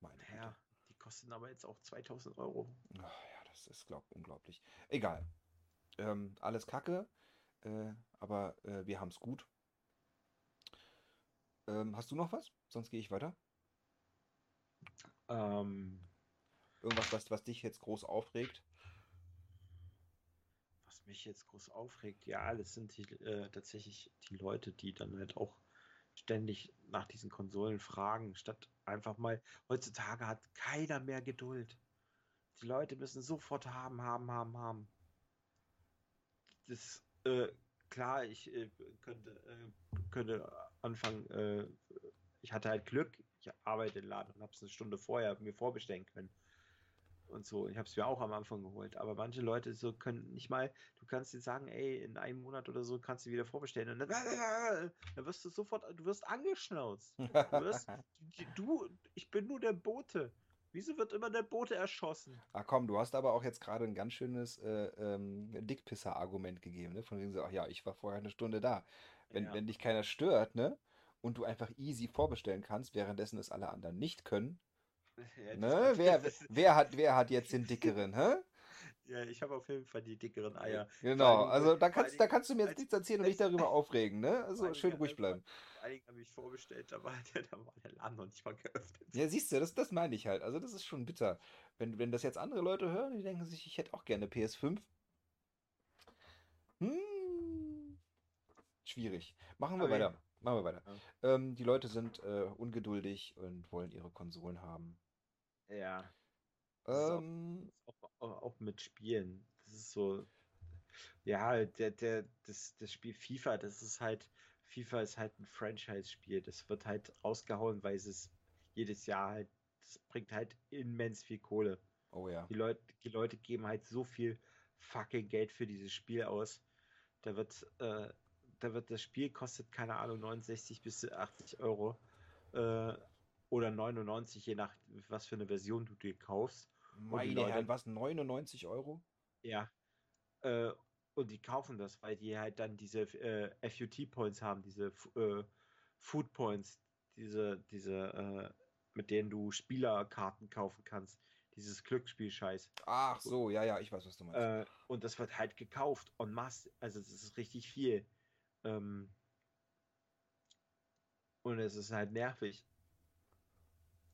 meine Güte. Ja, die kosten aber jetzt auch 2000 Euro. Ach, ja, das ist glaub, unglaublich. Egal. Ähm, alles Kacke, äh, aber äh, wir haben es gut. Ähm, hast du noch was? Sonst gehe ich weiter. Ähm, Irgendwas, was, was dich jetzt groß aufregt? was mich jetzt groß aufregt, ja, das sind die, äh, tatsächlich die Leute, die dann halt auch ständig nach diesen Konsolen fragen, statt einfach mal, heutzutage hat keiner mehr Geduld. Die Leute müssen sofort haben, haben, haben, haben. Das, äh, klar, ich äh, könnte, äh, könnte anfangen, äh, ich hatte halt Glück, ich arbeite im Laden und habe es eine Stunde vorher mir vorbestellen können. Und so, ich habe es mir auch am Anfang geholt. Aber manche Leute so können nicht mal, du kannst dir sagen, ey, in einem Monat oder so kannst du wieder vorbestellen. Und dann, dann wirst du sofort, du wirst angeschnauzt. Du wirst, du, ich bin nur der Bote. Wieso wird immer der Bote erschossen? Ah komm, du hast aber auch jetzt gerade ein ganz schönes äh, ähm, Dickpisser-Argument gegeben, ne? Von wegen so, ach ja, ich war vorher eine Stunde da. Wenn, Ja. wenn dich keiner stört, ne? Und du einfach easy vorbestellen kannst, währenddessen es alle anderen nicht können, Ja, ne? Wer, wer, hat, wer hat jetzt den dickeren, hä? Ja, ich habe auf jeden Fall die dickeren Eier. Genau, also da vor kannst, da kannst du mir jetzt nichts erzählen und letztes- darüber aufregen, ne? Also schön ruhig bleiben. Vor allen Dingen habe ich vorbestellt, da war der, da war der Laden noch nicht mal geöffnet. Ja, siehst du, das, das meine ich halt. Also das ist schon bitter. Wenn, wenn das jetzt andere Leute hören, die denken sich, ich hätte auch gerne PS5. Hm. Schwierig. Machen wir Aber weiter. Machen wir weiter. Ja. Ähm, die Leute sind äh, ungeduldig und wollen ihre Konsolen haben. Ja. Ähm, Auch, auch, auch mit Spielen. Das ist so. Ja, der, der, das, das Spiel FIFA, das ist halt. FIFA ist halt ein Franchise-Spiel. Das wird halt rausgehauen, weil es ist jedes Jahr halt. Das bringt halt immens viel Kohle. oh ja. Die Leute, die Leute geben halt so viel fucking Geld für dieses Spiel aus. Da wird, äh, da wird das Spiel kostet, keine Ahnung, 69 bis 80 Euro. Äh, oder 99, je nach was für eine Version du dir kaufst. Meine Leute- Herren, was? 99 Euro? Ja. Äh, und die kaufen das, weil die halt dann diese äh, FUT-Points haben, diese äh, Food Points, diese, diese, äh, mit denen du Spielerkarten kaufen kannst. Dieses Glücksspiel-Scheiß. Ach so, ja, ja, ich weiß, was du meinst. Äh, und das wird halt gekauft en masse. Also das ist richtig viel. Ähm, und es ist halt nervig.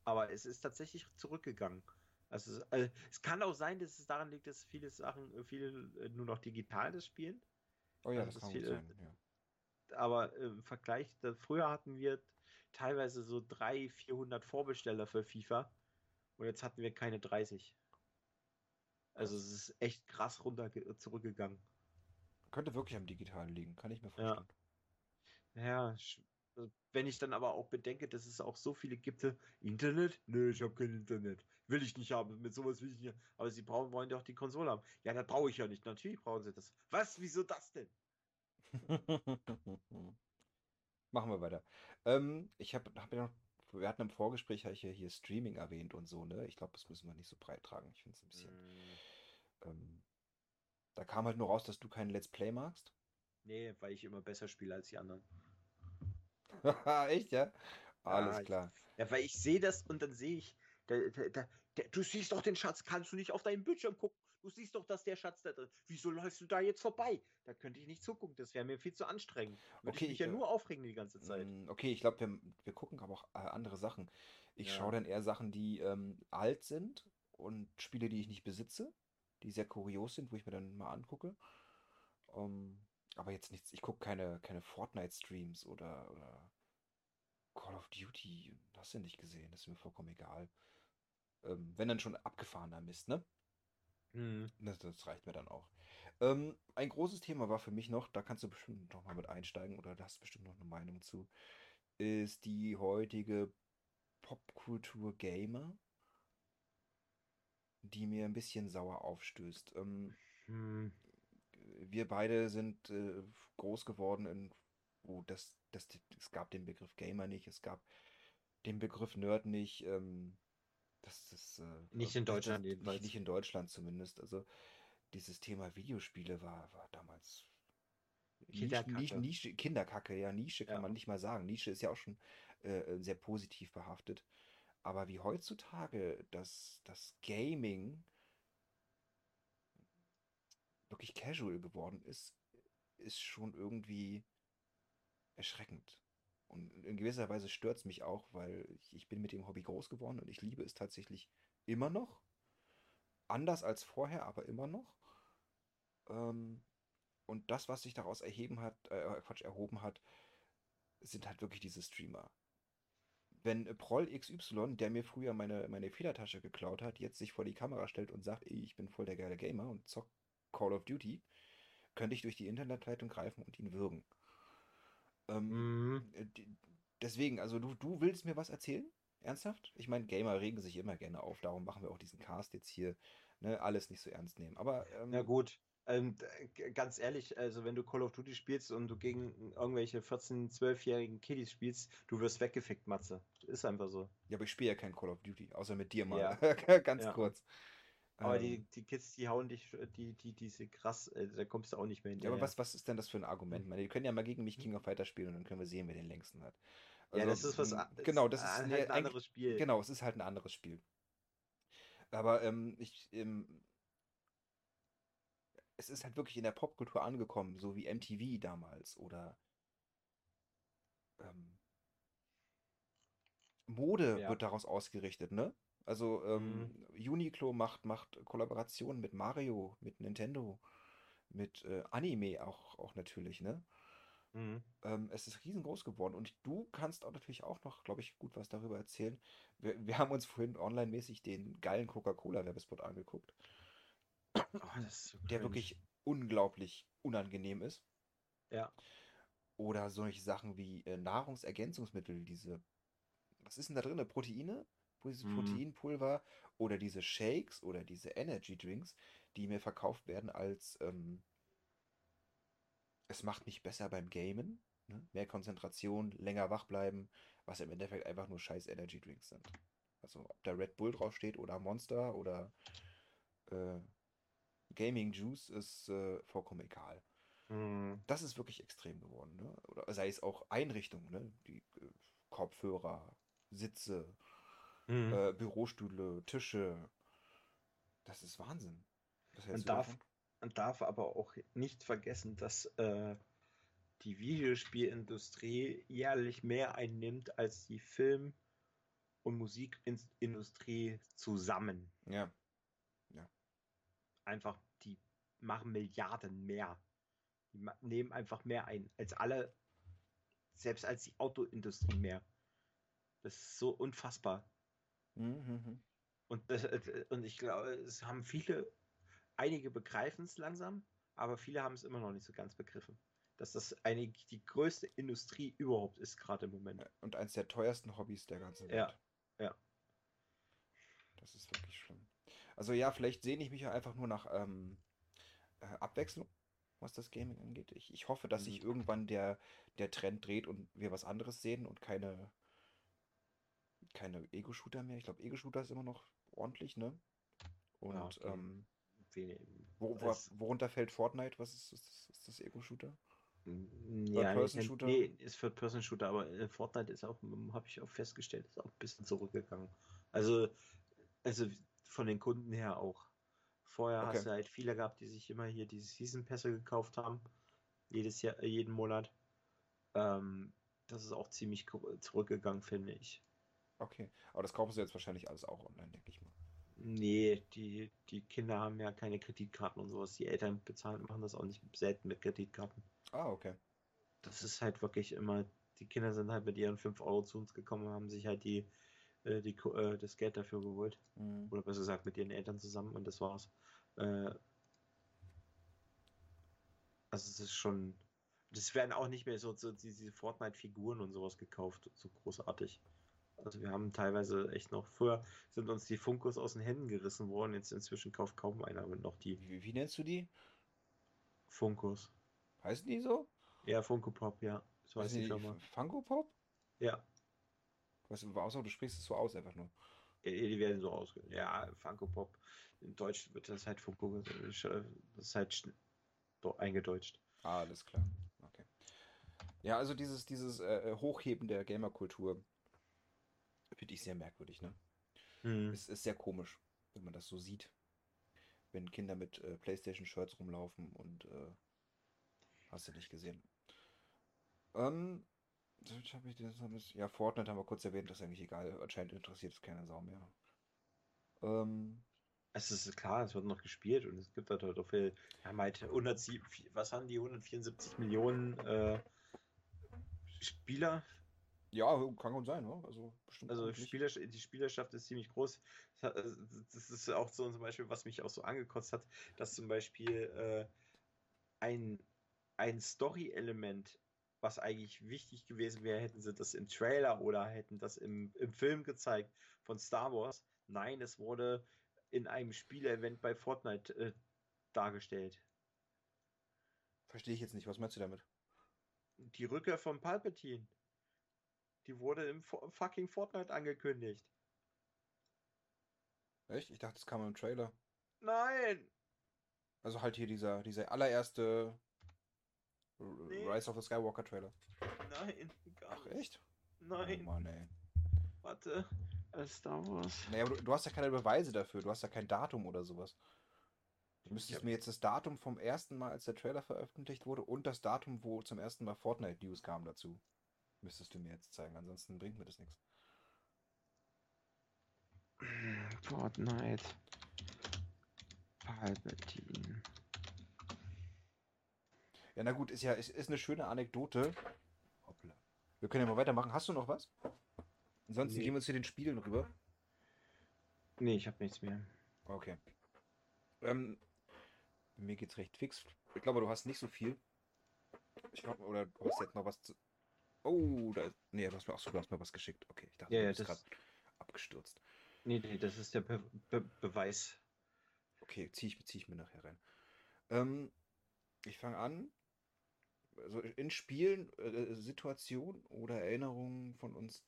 Aber es ist tatsächlich zurückgegangen. Also es, also es kann auch sein, dass es daran liegt, dass viele Sachen, äh, viele äh, nur noch digital das spielen. oh ja, also das kann gut viel- sein. Ja. Aber im Vergleich, da, früher hatten wir teilweise so 300, 400 Vorbesteller für FIFA. Und jetzt hatten wir keine 30. Also es ist echt krass runter zurückgegangen. Könnte wirklich am Digitalen liegen, kann ich mir Ja. vorstellen. Ja, sch- äh, wenn ich dann aber auch bedenke, dass es auch so viele gibt, äh, Internet? Nö, ich habe kein Internet. Will ich nicht haben, mit sowas will ich nicht. Aber sie brauchen, wollen doch die Konsole haben. Ja, das brauche ich ja nicht. Natürlich brauchen sie das. Was? Wieso das denn? Machen wir weiter. Ähm, ich habe hab ja noch, wir hatten im Vorgespräch ich ja hier Streaming erwähnt und so, ne? Ich glaube, das müssen wir nicht so breit tragen. Ich finde es ein bisschen. Mm, Ähm, da kam halt nur raus, dass du kein Let's Play magst. Nee, weil ich immer besser spiele als die anderen. Echt, ja? Alles Ja, ich- klar. Ja, weil ich sehe das und dann sehe ich, da, da, der, du siehst doch den Schatz, kannst du nicht auf deinen Bildschirm gucken. Du siehst doch, dass der Schatz da drin Wieso läufst du da jetzt vorbei? Da könnte ich nicht zugucken, das wäre mir viel zu anstrengend. Würde Okay, ich mich ja äh, nur aufregen die ganze Zeit. Mm, Okay, ich glaube, wir, wir gucken aber auch äh, andere Sachen. Ich Ja. schaue dann eher Sachen, die ähm, alt sind und Spiele, die ich nicht besitze, die sehr kurios sind, wo ich mir dann mal angucke. Ähm, aber jetzt nichts, ich gucke keine, keine Fortnite-Streams oder, oder Call of Duty, hast du nicht gesehen, das ist mir vollkommen egal. Ähm, wenn dann schon abgefahrener Mist, ne? Hm. Das, das reicht mir dann auch. Ähm, ein großes Thema war für mich noch, da kannst du bestimmt noch mal mit einsteigen oder da hast du bestimmt noch eine Meinung zu, ist die heutige Popkultur Gamer, die mir ein bisschen sauer aufstößt. Ähm, Hm. wir beide sind äh, groß geworden in, wo das, das, es gab den Begriff Gamer nicht, es gab den Begriff Nerd nicht. Ähm, das ist äh, Nicht in Deutschland das, jedenfalls. Nicht, in Deutschland zumindest. Also dieses Thema Videospiele war, war damals Kinderkacke. Nische, Nische, Kinderkacke, ja, Nische kann Ja. man nicht mal sagen. Nische ist ja auch schon äh, sehr positiv behaftet. Aber wie heutzutage das, das Gaming wirklich casual geworden ist, ist schon irgendwie erschreckend. Und in gewisser Weise stört es mich auch, weil ich, ich bin mit dem Hobby groß geworden und ich liebe es tatsächlich immer noch. Anders als vorher, aber immer noch. Ähm, und das, was sich daraus erheben hat, äh, Quatsch, erhoben hat, sind halt wirklich diese Streamer. Wenn Proll XY, der mir früher meine, meine Federtasche geklaut hat, jetzt sich vor die Kamera stellt und sagt, ey, ich bin voll der geile Gamer und zock Call of Duty, könnte ich durch die Internetleitung greifen und ihn würgen. Ähm, Mhm. äh, deswegen, also du, du willst mir was erzählen? Ernsthaft? Ich meine, Gamer regen sich immer gerne auf, darum machen wir auch diesen Cast jetzt hier. Ne? Alles nicht so ernst nehmen. Aber ähm, Na gut, Ähm, ganz ehrlich, also wenn du Call of Duty spielst und du gegen irgendwelche 14-, 12-jährigen Kiddies spielst, du wirst weggefickt, Matze. Ist einfach so. Ja, aber ich spiele ja kein Call of Duty, außer mit dir mal. Ja. Ganz Ja. kurz. Aber Ähm, die, die Kids, die hauen dich, die, die, die sind krass, äh, da kommst du auch nicht mehr Ja, hinterher. aber was, was ist denn das für ein Argument? Ich meine, die können ja mal gegen mich King of Fighters spielen und dann können wir sehen, wer den längsten hat. ja, Also, das ist was m, a- Genau, das ist halt ein anderes Spiel. Genau, es ist halt ein anderes Spiel. Aber ähm, ich, ähm, es ist halt wirklich in der Popkultur angekommen, so wie MTV damals oder ähm, Mode Ja. wird daraus ausgerichtet, ne? Also ähm, Uniqlo macht, macht Kollaborationen mit Mario, mit Nintendo, mit äh, Anime auch, auch natürlich, ne? Mhm. Ähm, es ist riesengroß geworden und du kannst auch natürlich auch noch, glaube ich, gut was darüber erzählen. Wir, wir haben uns vorhin online-mäßig den geilen Coca-Cola-Werbespot angeguckt, Oh, so der wirklich unglaublich unangenehm ist. Ja. Oder solche Sachen wie äh, Nahrungsergänzungsmittel, diese, was ist denn da drin? Proteine? Dieses Mhm. Proteinpulver oder diese Shakes oder diese Energy Drinks, die mir verkauft werden als ähm, es macht mich besser beim Gamen, ne? Mehr Konzentration, länger wach bleiben, was im Endeffekt einfach nur scheiß Energy Drinks sind. Also ob da Red Bull draufsteht oder Monster oder äh, Gaming Juice ist äh, vollkommen egal. Mhm. Das ist wirklich extrem geworden, ne? Oder sei es auch Einrichtungen, ne? Die äh, Kopfhörer, Sitze, Mhm. äh, Bürostühle, Tische. Das ist Wahnsinn. Hältst Man darf, man darf aber auch nicht vergessen, dass äh, die Videospielindustrie jährlich mehr einnimmt als die Film- und Musikindustrie zusammen. Ja, Einfach, die machen Milliarden mehr. Die nehmen einfach mehr ein als alle, selbst als die Autoindustrie mehr. Das ist so unfassbar. Mhm, mhm. Und, das, äh, und ich glaube, es haben viele, einige begreifen es langsam, aber viele haben es immer noch nicht so ganz begriffen. Dass das eine, die größte Industrie überhaupt ist, gerade im Moment. Und eins der teuersten Hobbys der ganzen Welt. Ja, ja. Das ist wirklich schlimm. Also ja, vielleicht sehne ich mich ja einfach nur nach ähm, äh, Abwechslung, was das Gaming angeht. Ich, ich hoffe, dass sich Mhm. irgendwann der, der Trend dreht und wir was anderes sehen und keine, keine Ego-Shooter mehr. Ich glaube, Ego-Shooter ist immer noch ordentlich, ne? Und Ja, okay. ähm, wo, wo, worunter fällt Fortnite? Was ist, ist, das- ist das Ego-Shooter? Ja, Third-Person-Shooter? Nee, ist Third-Person-Shooter, aber äh, Fortnite ist auch, habe ich auch festgestellt, ist auch ein bisschen zurückgegangen. Also, also von den Kunden her auch. Vorher Okay. hast du halt viele gehabt, die sich immer hier diese Season-Pässe gekauft haben. Jedes Jahr, jeden Monat. Ähm, das ist auch ziemlich zurückgegangen, finde ich. Okay. Aber das kaufen sie jetzt wahrscheinlich alles auch online, denke ich mal. Nee, die, die Kinder haben ja keine Kreditkarten und sowas. Die Eltern bezahlen, machen das auch nicht selten mit Kreditkarten. Ah, okay. das ist halt wirklich immer, die Kinder sind halt mit ihren 5 Euro zu uns gekommen und haben sich halt die, äh, die, äh, das Geld dafür geholt. Mhm. Oder besser gesagt mit ihren Eltern zusammen und das war's. Äh, also es ist schon. Das werden auch nicht mehr so, so diese Fortnite-Figuren und sowas gekauft, so großartig. Also wir haben teilweise echt noch, früher sind uns die Funkos aus den Händen gerissen worden, jetzt inzwischen kauft kaum einer noch die Wie, wie nennst du die? Funkos. Heißen die so? Ja, Funko Pop, ja. So heißt die Firma. Funko Pop? Ja. Was, außer du sprichst es so aus einfach nur. Ja, Die werden so ausge... Ja, Funko Pop. In Deutsch wird das halt Funko... Das ist halt eingedeutscht. Ah, alles klar. Okay. Ja, also dieses, dieses äh, Hochheben der Gamerkultur finde ich sehr merkwürdig, ne? Hm. Es ist sehr komisch, wenn man das so sieht. Wenn Kinder mit äh, PlayStation-Shirts rumlaufen und äh, hast du nicht gesehen. Ähm, was hab ich mis- ja, Fortnite haben wir kurz erwähnt, das ist eigentlich egal. Anscheinend interessiert es keine Sau mehr. Ähm, Es ist klar, es wird noch gespielt und es gibt halt auch viel... Haben halt 107... Was haben die? 174 Millionen äh, Spieler ja, kann gut sein, ne? Also bestimmt Also ordentlich. Spieler, die Spielerschaft ist ziemlich groß. Äh, das ist auch so zum Beispiel, was mich auch so angekotzt hat, dass zum Beispiel äh, ein, ein Story-Element, was eigentlich wichtig gewesen wäre, hätten sie das im Trailer oder hätten das im, im Film gezeigt von Star Wars. Nein, es wurde in einem Spielevent bei Fortnite äh, dargestellt. Verstehe ich jetzt nicht. Was meinst du damit? Die Rückkehr von Palpatine. Die wurde im Fo- fucking Fortnite angekündigt. Echt? Ich dachte, das kam im Trailer. Nein! Also halt hier dieser, dieser allererste Nee. Rise of the Skywalker Trailer. Nein, gar Ach nicht. echt? Nein, Oh Mann, ey. warte. Äh, Star Wars. Naja, aber du, du hast ja keine Beweise dafür. Du hast ja kein Datum oder sowas. Du müsstest Ja. mir jetzt das Datum vom ersten Mal, als der Trailer veröffentlicht wurde, und das Datum, wo zum ersten Mal Fortnite News kam dazu. Müsstest du mir jetzt zeigen, ansonsten bringt mir das nichts. Fortnite. Palpatine. Ja, na gut, ist ja ist, ist eine schöne Anekdote. Hoppla. Wir können ja mal weitermachen. Hast du noch was? Ansonsten Nee. gehen wir hier den Spielen rüber. Nee, ich habe nichts mehr. Okay. Ähm, mir geht's recht fix. Ich glaube, du hast nicht so viel. Ich glaube, oder du hast jetzt noch was zu. Oh, da ist. Nee, du hast mir, achso, du hast mir was geschickt. Okay, ich dachte, Ja, du ja, bist das- gerade abgestürzt. Nee, nee, das ist der Be Be Beweis. Okay, ziehe ich, zieh ich mir nachher rein. Ähm, ich fange an. Also in Spielen, äh, Situationen oder Erinnerungen von uns,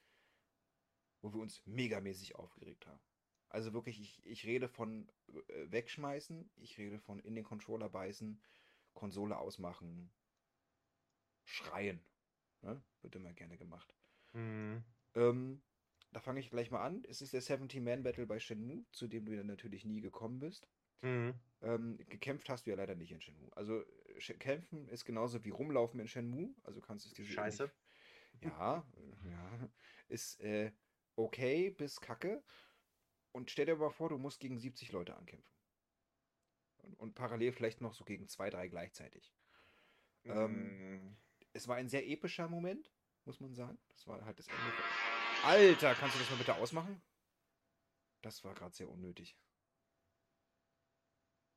wo wir uns megamäßig aufgeregt haben. Also wirklich, ich, ich rede von äh, wegschmeißen, ich rede von in den Controller beißen, Konsole ausmachen, schreien. Ne? Wird immer gerne gemacht. Hm. Ähm, da fange ich gleich mal an. Es ist der 70-Man-Battle bei Shenmue, zu dem du ja natürlich nie gekommen bist. Hm. Ähm, gekämpft hast du ja leider nicht in Shenmue. Also kämpfen ist genauso wie rumlaufen in Shenmue. Also kannst du es dir Scheiße. Ja, ja. Ist äh, okay bis kacke. Und stell dir mal vor, du musst gegen 70 Leute ankämpfen. Und, und parallel vielleicht noch so gegen zwei, drei gleichzeitig. Ähm, es war ein sehr epischer Moment, muss man sagen. Das war halt das Ende. Alter, kannst du das mal bitte ausmachen? Das war gerade sehr unnötig.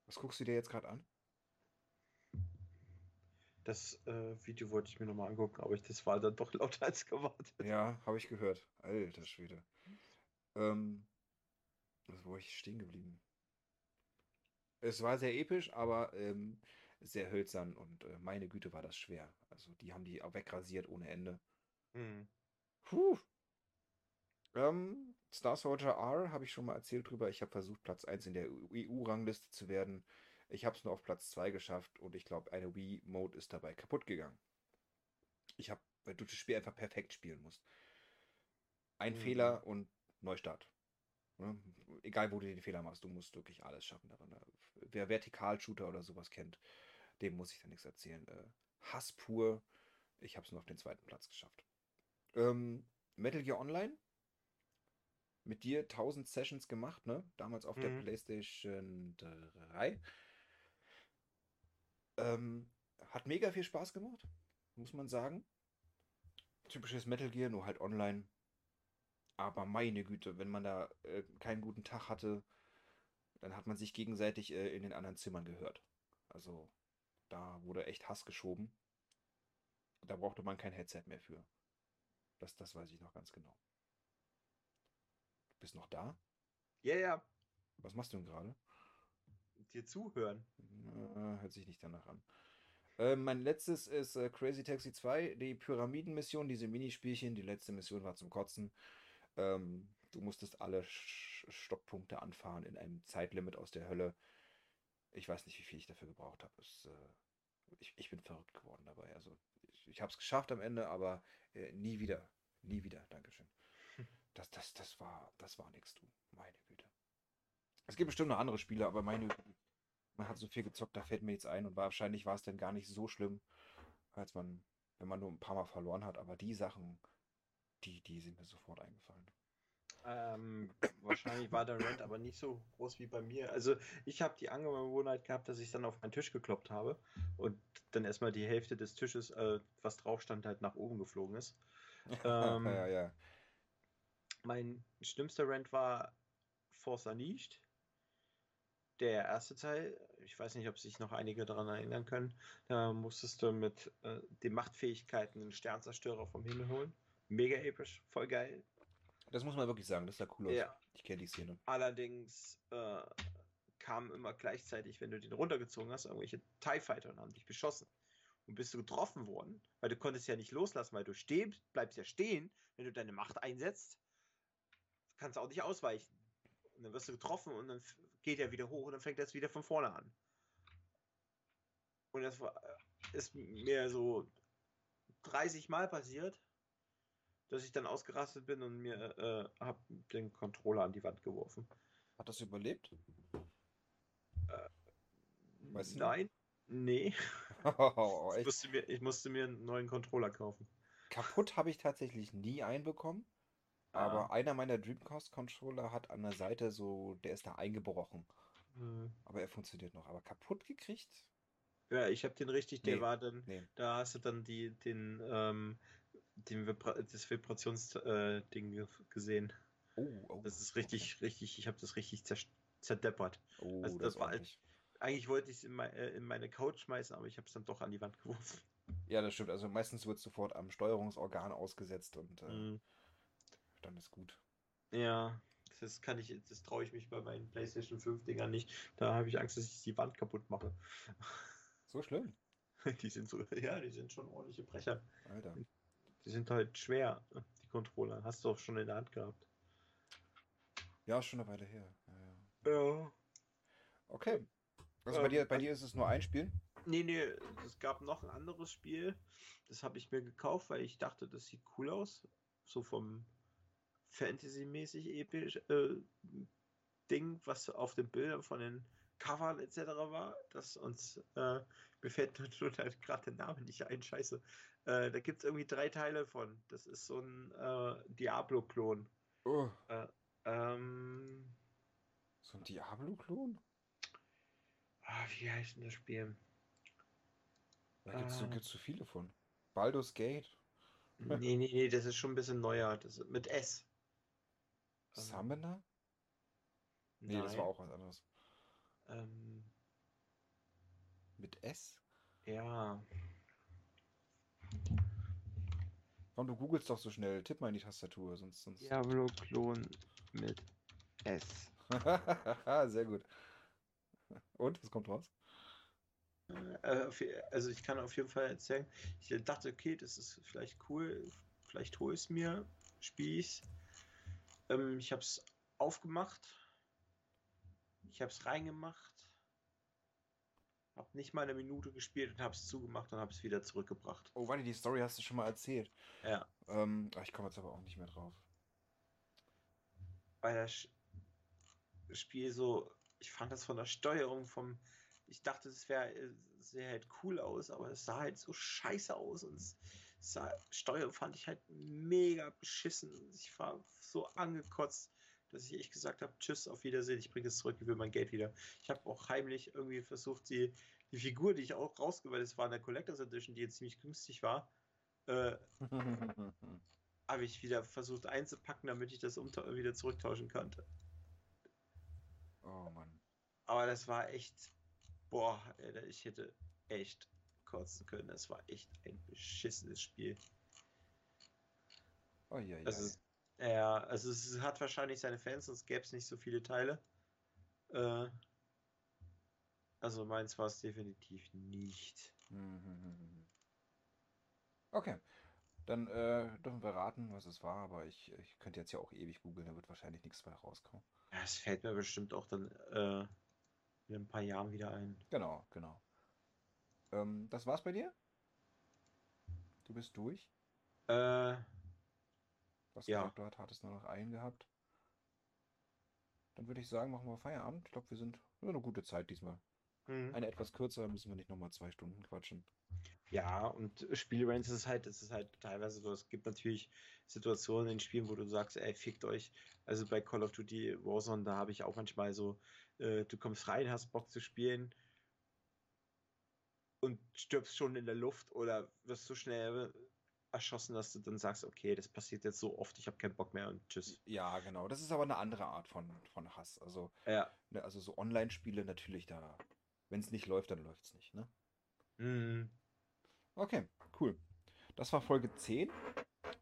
Was guckst du dir jetzt gerade an? Das äh, Video wollte ich mir nochmal angucken, aber ich, das war dann doch lauter als gewartet. Ja, habe ich gehört. Alter Schwede. Ähm, was wo ich stehen geblieben? Es war sehr episch, aber ähm, sehr hölzern und äh, meine Güte war das schwer. Also die haben die auch wegrasiert ohne Ende. Hm. Puh. Ähm, Star Soldier R habe ich schon mal erzählt drüber. Ich habe versucht, Platz 1 in der EU-Rangliste zu werden. Ich habe es nur auf Platz 2 geschafft und ich glaube, eine Wii-Mode ist dabei kaputt gegangen. Ich habe, weil du das Spiel einfach perfekt spielen musst. Ein Mhm. Fehler und Neustart. Ne? Egal, wo du den Fehler machst, du musst wirklich alles schaffen daran. ne? Wer Vertikalshooter oder sowas kennt, dem muss ich da nichts erzählen. Äh, Hass pur. Ich habe es nur auf den zweiten Platz geschafft. Ähm, Metal Gear Online. Mit dir 1000 Sessions gemacht, ne? Damals auf der Mhm. PlayStation 3. Ähm, hat mega viel Spaß gemacht, muss man sagen. Typisches Metal Gear, nur halt online. Aber meine Güte, wenn man da äh, keinen guten Tag hatte, dann hat man sich gegenseitig äh, in den anderen Zimmern gehört. Also da wurde echt Hass geschoben. Da brauchte man kein Headset mehr für. Das, das weiß ich noch ganz genau. Du bist noch da? Ja, ja, Was machst du denn gerade? dir zuhören. Äh, hört sich nicht danach an. Äh, mein letztes ist äh, Crazy Taxi 2, die Pyramidenmission, diese Minispielchen. Die letzte Mission war zum Kotzen. Ähm, du musstest alle Sch Stopppunkte anfahren in einem Zeitlimit aus der Hölle. Ich weiß nicht, wie viel ich dafür gebraucht habe. Es, äh, ich, ich bin verrückt geworden dabei. Also ich, ich habe es geschafft am Ende, aber äh, nie wieder. Nie wieder. Dankeschön. Das, das, das war, das war nix, du. Meine Güte. Es gibt bestimmt noch andere Spiele, aber meine Güte. Man hat so viel gezockt, da fällt mir jetzt ein und wahrscheinlich war es dann gar nicht so schlimm, als man, wenn man nur ein paar Mal verloren hat. Aber die Sachen, die, die sind mir sofort eingefallen. Ähm, wahrscheinlich war der Rant aber nicht so groß wie bei mir. Also ich habe die Angewohnheit gehabt, dass ich dann auf meinen Tisch gekloppt habe und dann erstmal die Hälfte des Tisches, äh, was drauf stand, halt nach oben geflogen ist. Ähm, ja, ja. Mein schlimmster Rant war Force Unleashed. Der erste Teil, ich weiß nicht, ob sich noch einige daran erinnern können, da musstest du mit äh, den Machtfähigkeiten einen Sternzerstörer vom Himmel holen. Mega episch, voll geil. Das muss man wirklich sagen, das sah cool aus. Ja. Ich kenne die Szene. Allerdings äh, kamen immer gleichzeitig, wenn du den runtergezogen hast, irgendwelche TIE Fighter und haben dich beschossen. und bist du getroffen worden, weil du konntest ja nicht loslassen, weil du stehst, bleibst ja stehen, wenn du deine Macht einsetzt, kannst du auch nicht ausweichen. Und dann wirst du getroffen und dann geht er wieder hoch und dann fängt das wieder von vorne an. Und das war, äh, ist mir so 30 Mal passiert, dass ich dann ausgerastet bin und mir äh, hab den Controller an die Wand geworfen. Hat das überlebt? Weißt du Nein, nee. Oh, Ich musste, mir, ich musste mir einen neuen Controller kaufen. Kaputt habe ich tatsächlich nie einbekommen. Ah. Aber einer meiner Dreamcast-Controller hat an der Seite so, der ist da eingebrochen. Hm. Aber er funktioniert noch. Aber kaputt gekriegt? Ja, ich habe den richtig, der Nee. war dann, Nee. da hast du dann die, den, ähm, den Vibra das Vibrationsding äh, gesehen. Oh, oh. Das ist richtig, richtig, ich habe das richtig zer zerdeppert. Oh, also das das war- ordentlich. Eigentlich wollte ich es in, mei äh, in meine Couch schmeißen, aber ich habe es dann doch an die Wand geworfen. Ja, das stimmt. Also meistens wird sofort am Steuerungsorgan ausgesetzt und äh, Mhm. dann ist gut. Ja, das kann ich, das traue ich mich bei meinen PlayStation 5 Dingern nicht. Da habe ich Angst, dass ich die Wand kaputt mache. So schlimm. Die sind so, ja, die sind schon ordentliche Brecher. Alter. Die sind halt schwer, die Controller. Hast du auch schon in der Hand gehabt. Ja, schon eine Weile her. Ja, ja. Ja. Okay. Also bei Ähm, dir, bei dir ist es nur ein Spiel? Nee, nee, es gab noch ein anderes Spiel. Das habe ich mir gekauft, weil ich dachte, das sieht cool aus. So vom Fantasy-mäßig episch äh, Ding, was auf den Bildern von den Covern etc. war. Das uns, äh, mir fällt halt gerade der Name nicht ein, scheiße. Äh, da gibt es irgendwie drei Teile von. Das ist so ein äh, Diablo-Klon. Oh, Ähm, so ein Diablo-Klon? ah, wie heißt denn das Spiel? Da gibt es so, Äh. gibt's so viele von. Baldur's Gate, Nee, nee, nee, das ist schon ein bisschen neuer. Das ist mit S. Ähm, Summoner? Nee, das nein, war auch was anderes. Ähm, Mit S? ja, Komm, du googelst doch so schnell. Tipp mal in die Tastatur, sonst. sonst... Diablo-Klon mit S. Sehr gut. Und, was kommt raus? Äh, also ich kann auf jeden Fall erzählen, ich dachte, okay, das ist vielleicht cool, vielleicht hole ich es mir, spiele ich ähm, Ich habe es aufgemacht, ich habe es reingemacht, habe nicht mal eine Minute gespielt und habe es zugemacht und habe es wieder zurückgebracht. Oh, warte, die Story hast du schon mal erzählt. Ja, Ähm, ach, ich komme jetzt aber auch nicht mehr drauf. weil das Spiel so, ich fand das von der Steuerung vom, ich dachte, es wäre, sähe halt cool aus, aber es sah halt so scheiße aus und es sah, Steuerung fand ich halt mega beschissen. Ich war so angekotzt, dass ich echt gesagt habe, tschüss, auf Wiedersehen, ich bringe es zurück, ich will mein Geld wieder. Ich habe auch heimlich irgendwie versucht, die, die Figur, die ich auch rausgewählt das war in der Collectors Edition, die jetzt ziemlich günstig war, äh, habe ich wieder versucht einzupacken, damit ich das wieder zurücktauschen konnte. oh Mann. Aber das war echt, boah, ich hätte echt kotzen können. Das war echt ein beschissenes Spiel. Oh ja, ja. Also, ja, also es hat wahrscheinlich seine Fans, sonst gäbe es nicht so viele Teile. Äh, also meins war es definitiv nicht. Mhm. Okay. Dann äh, dürfen wir raten, was es war, aber ich, ich könnte jetzt ja auch ewig googeln, da wird wahrscheinlich nichts bei rauskommen. Ja, es fällt mir bestimmt auch dann äh, in ein paar Jahren wieder ein. Genau, genau. Ähm, das war's bei dir? Du bist durch? Äh, Was Ja. du hat- hattest nur noch einen gehabt. Dann würde ich sagen, machen wir Feierabend. Ich glaube, wir sind eine gute Zeit diesmal. mhm. Eine etwas kürzer, müssen wir nicht nochmal zwei Stunden quatschen. Ja, und Spielrange ist halt, es ist halt teilweise so, es gibt natürlich Situationen in Spielen, wo du sagst, ey, fickt euch. Also bei Call of Duty Warzone, da habe ich auch manchmal so, äh, du kommst rein, hast Bock zu spielen und stirbst schon in der Luft oder wirst so schnell erschossen, dass du dann sagst, okay, das passiert jetzt so oft, ich habe keinen Bock mehr und tschüss. Ja, genau. Das ist aber eine andere Art von, von Hass. Also, Ja. ne, also so Online-Spiele natürlich da. Wenn es nicht läuft, dann läuft es nicht, ne? Mhm. Okay, cool. Das war Folge 10.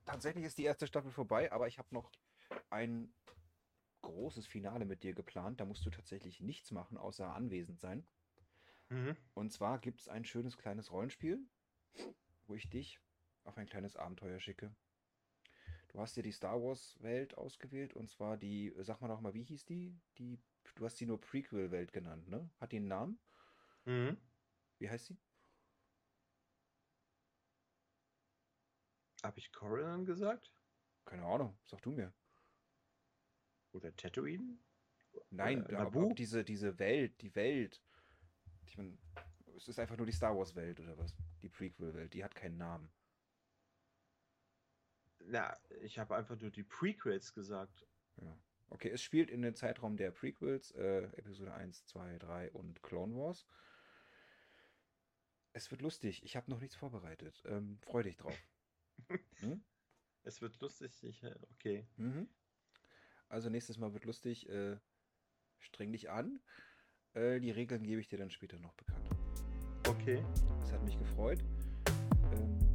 Tatsächlich ist die erste Staffel vorbei, aber ich habe noch ein großes Finale mit dir geplant. Da musst du tatsächlich nichts machen, außer anwesend sein. Mhm. Und zwar gibt es ein schönes kleines Rollenspiel. wo ich dich auf ein kleines Abenteuer schicke. Du hast dir die Star Wars Welt ausgewählt und zwar die, sag mal noch mal, wie hieß die? Die, du hast sie nur Prequel Welt genannt, ne? Hat die einen Namen? Mhm. Wie heißt sie? Habe ich Corellan gesagt? Keine Ahnung, sag du mir. Oder Tatooine? Nein, Äh, aber ob diese, diese Welt, die Welt. Ich meine, es ist einfach nur die Star Wars Welt oder was? Die Prequel Welt, die hat keinen Namen. Na, ich habe einfach nur die Prequels gesagt. Ja. Okay, es spielt in den Zeitraum der Prequels, äh, Episode 1, 2, 3 und Clone Wars. Es wird lustig. Ich habe noch nichts vorbereitet. Ähm, freu dich drauf. Hm? Es wird lustig, ich, äh, okay. Mhm. Also nächstes Mal wird lustig. Äh, streng dich an. Äh, die Regeln gebe ich dir dann später noch bekannt. Okay. Es hat mich gefreut. Ähm,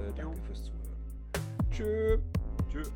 äh, danke Jo. fürs Zuhören. Tschö. Tschüss.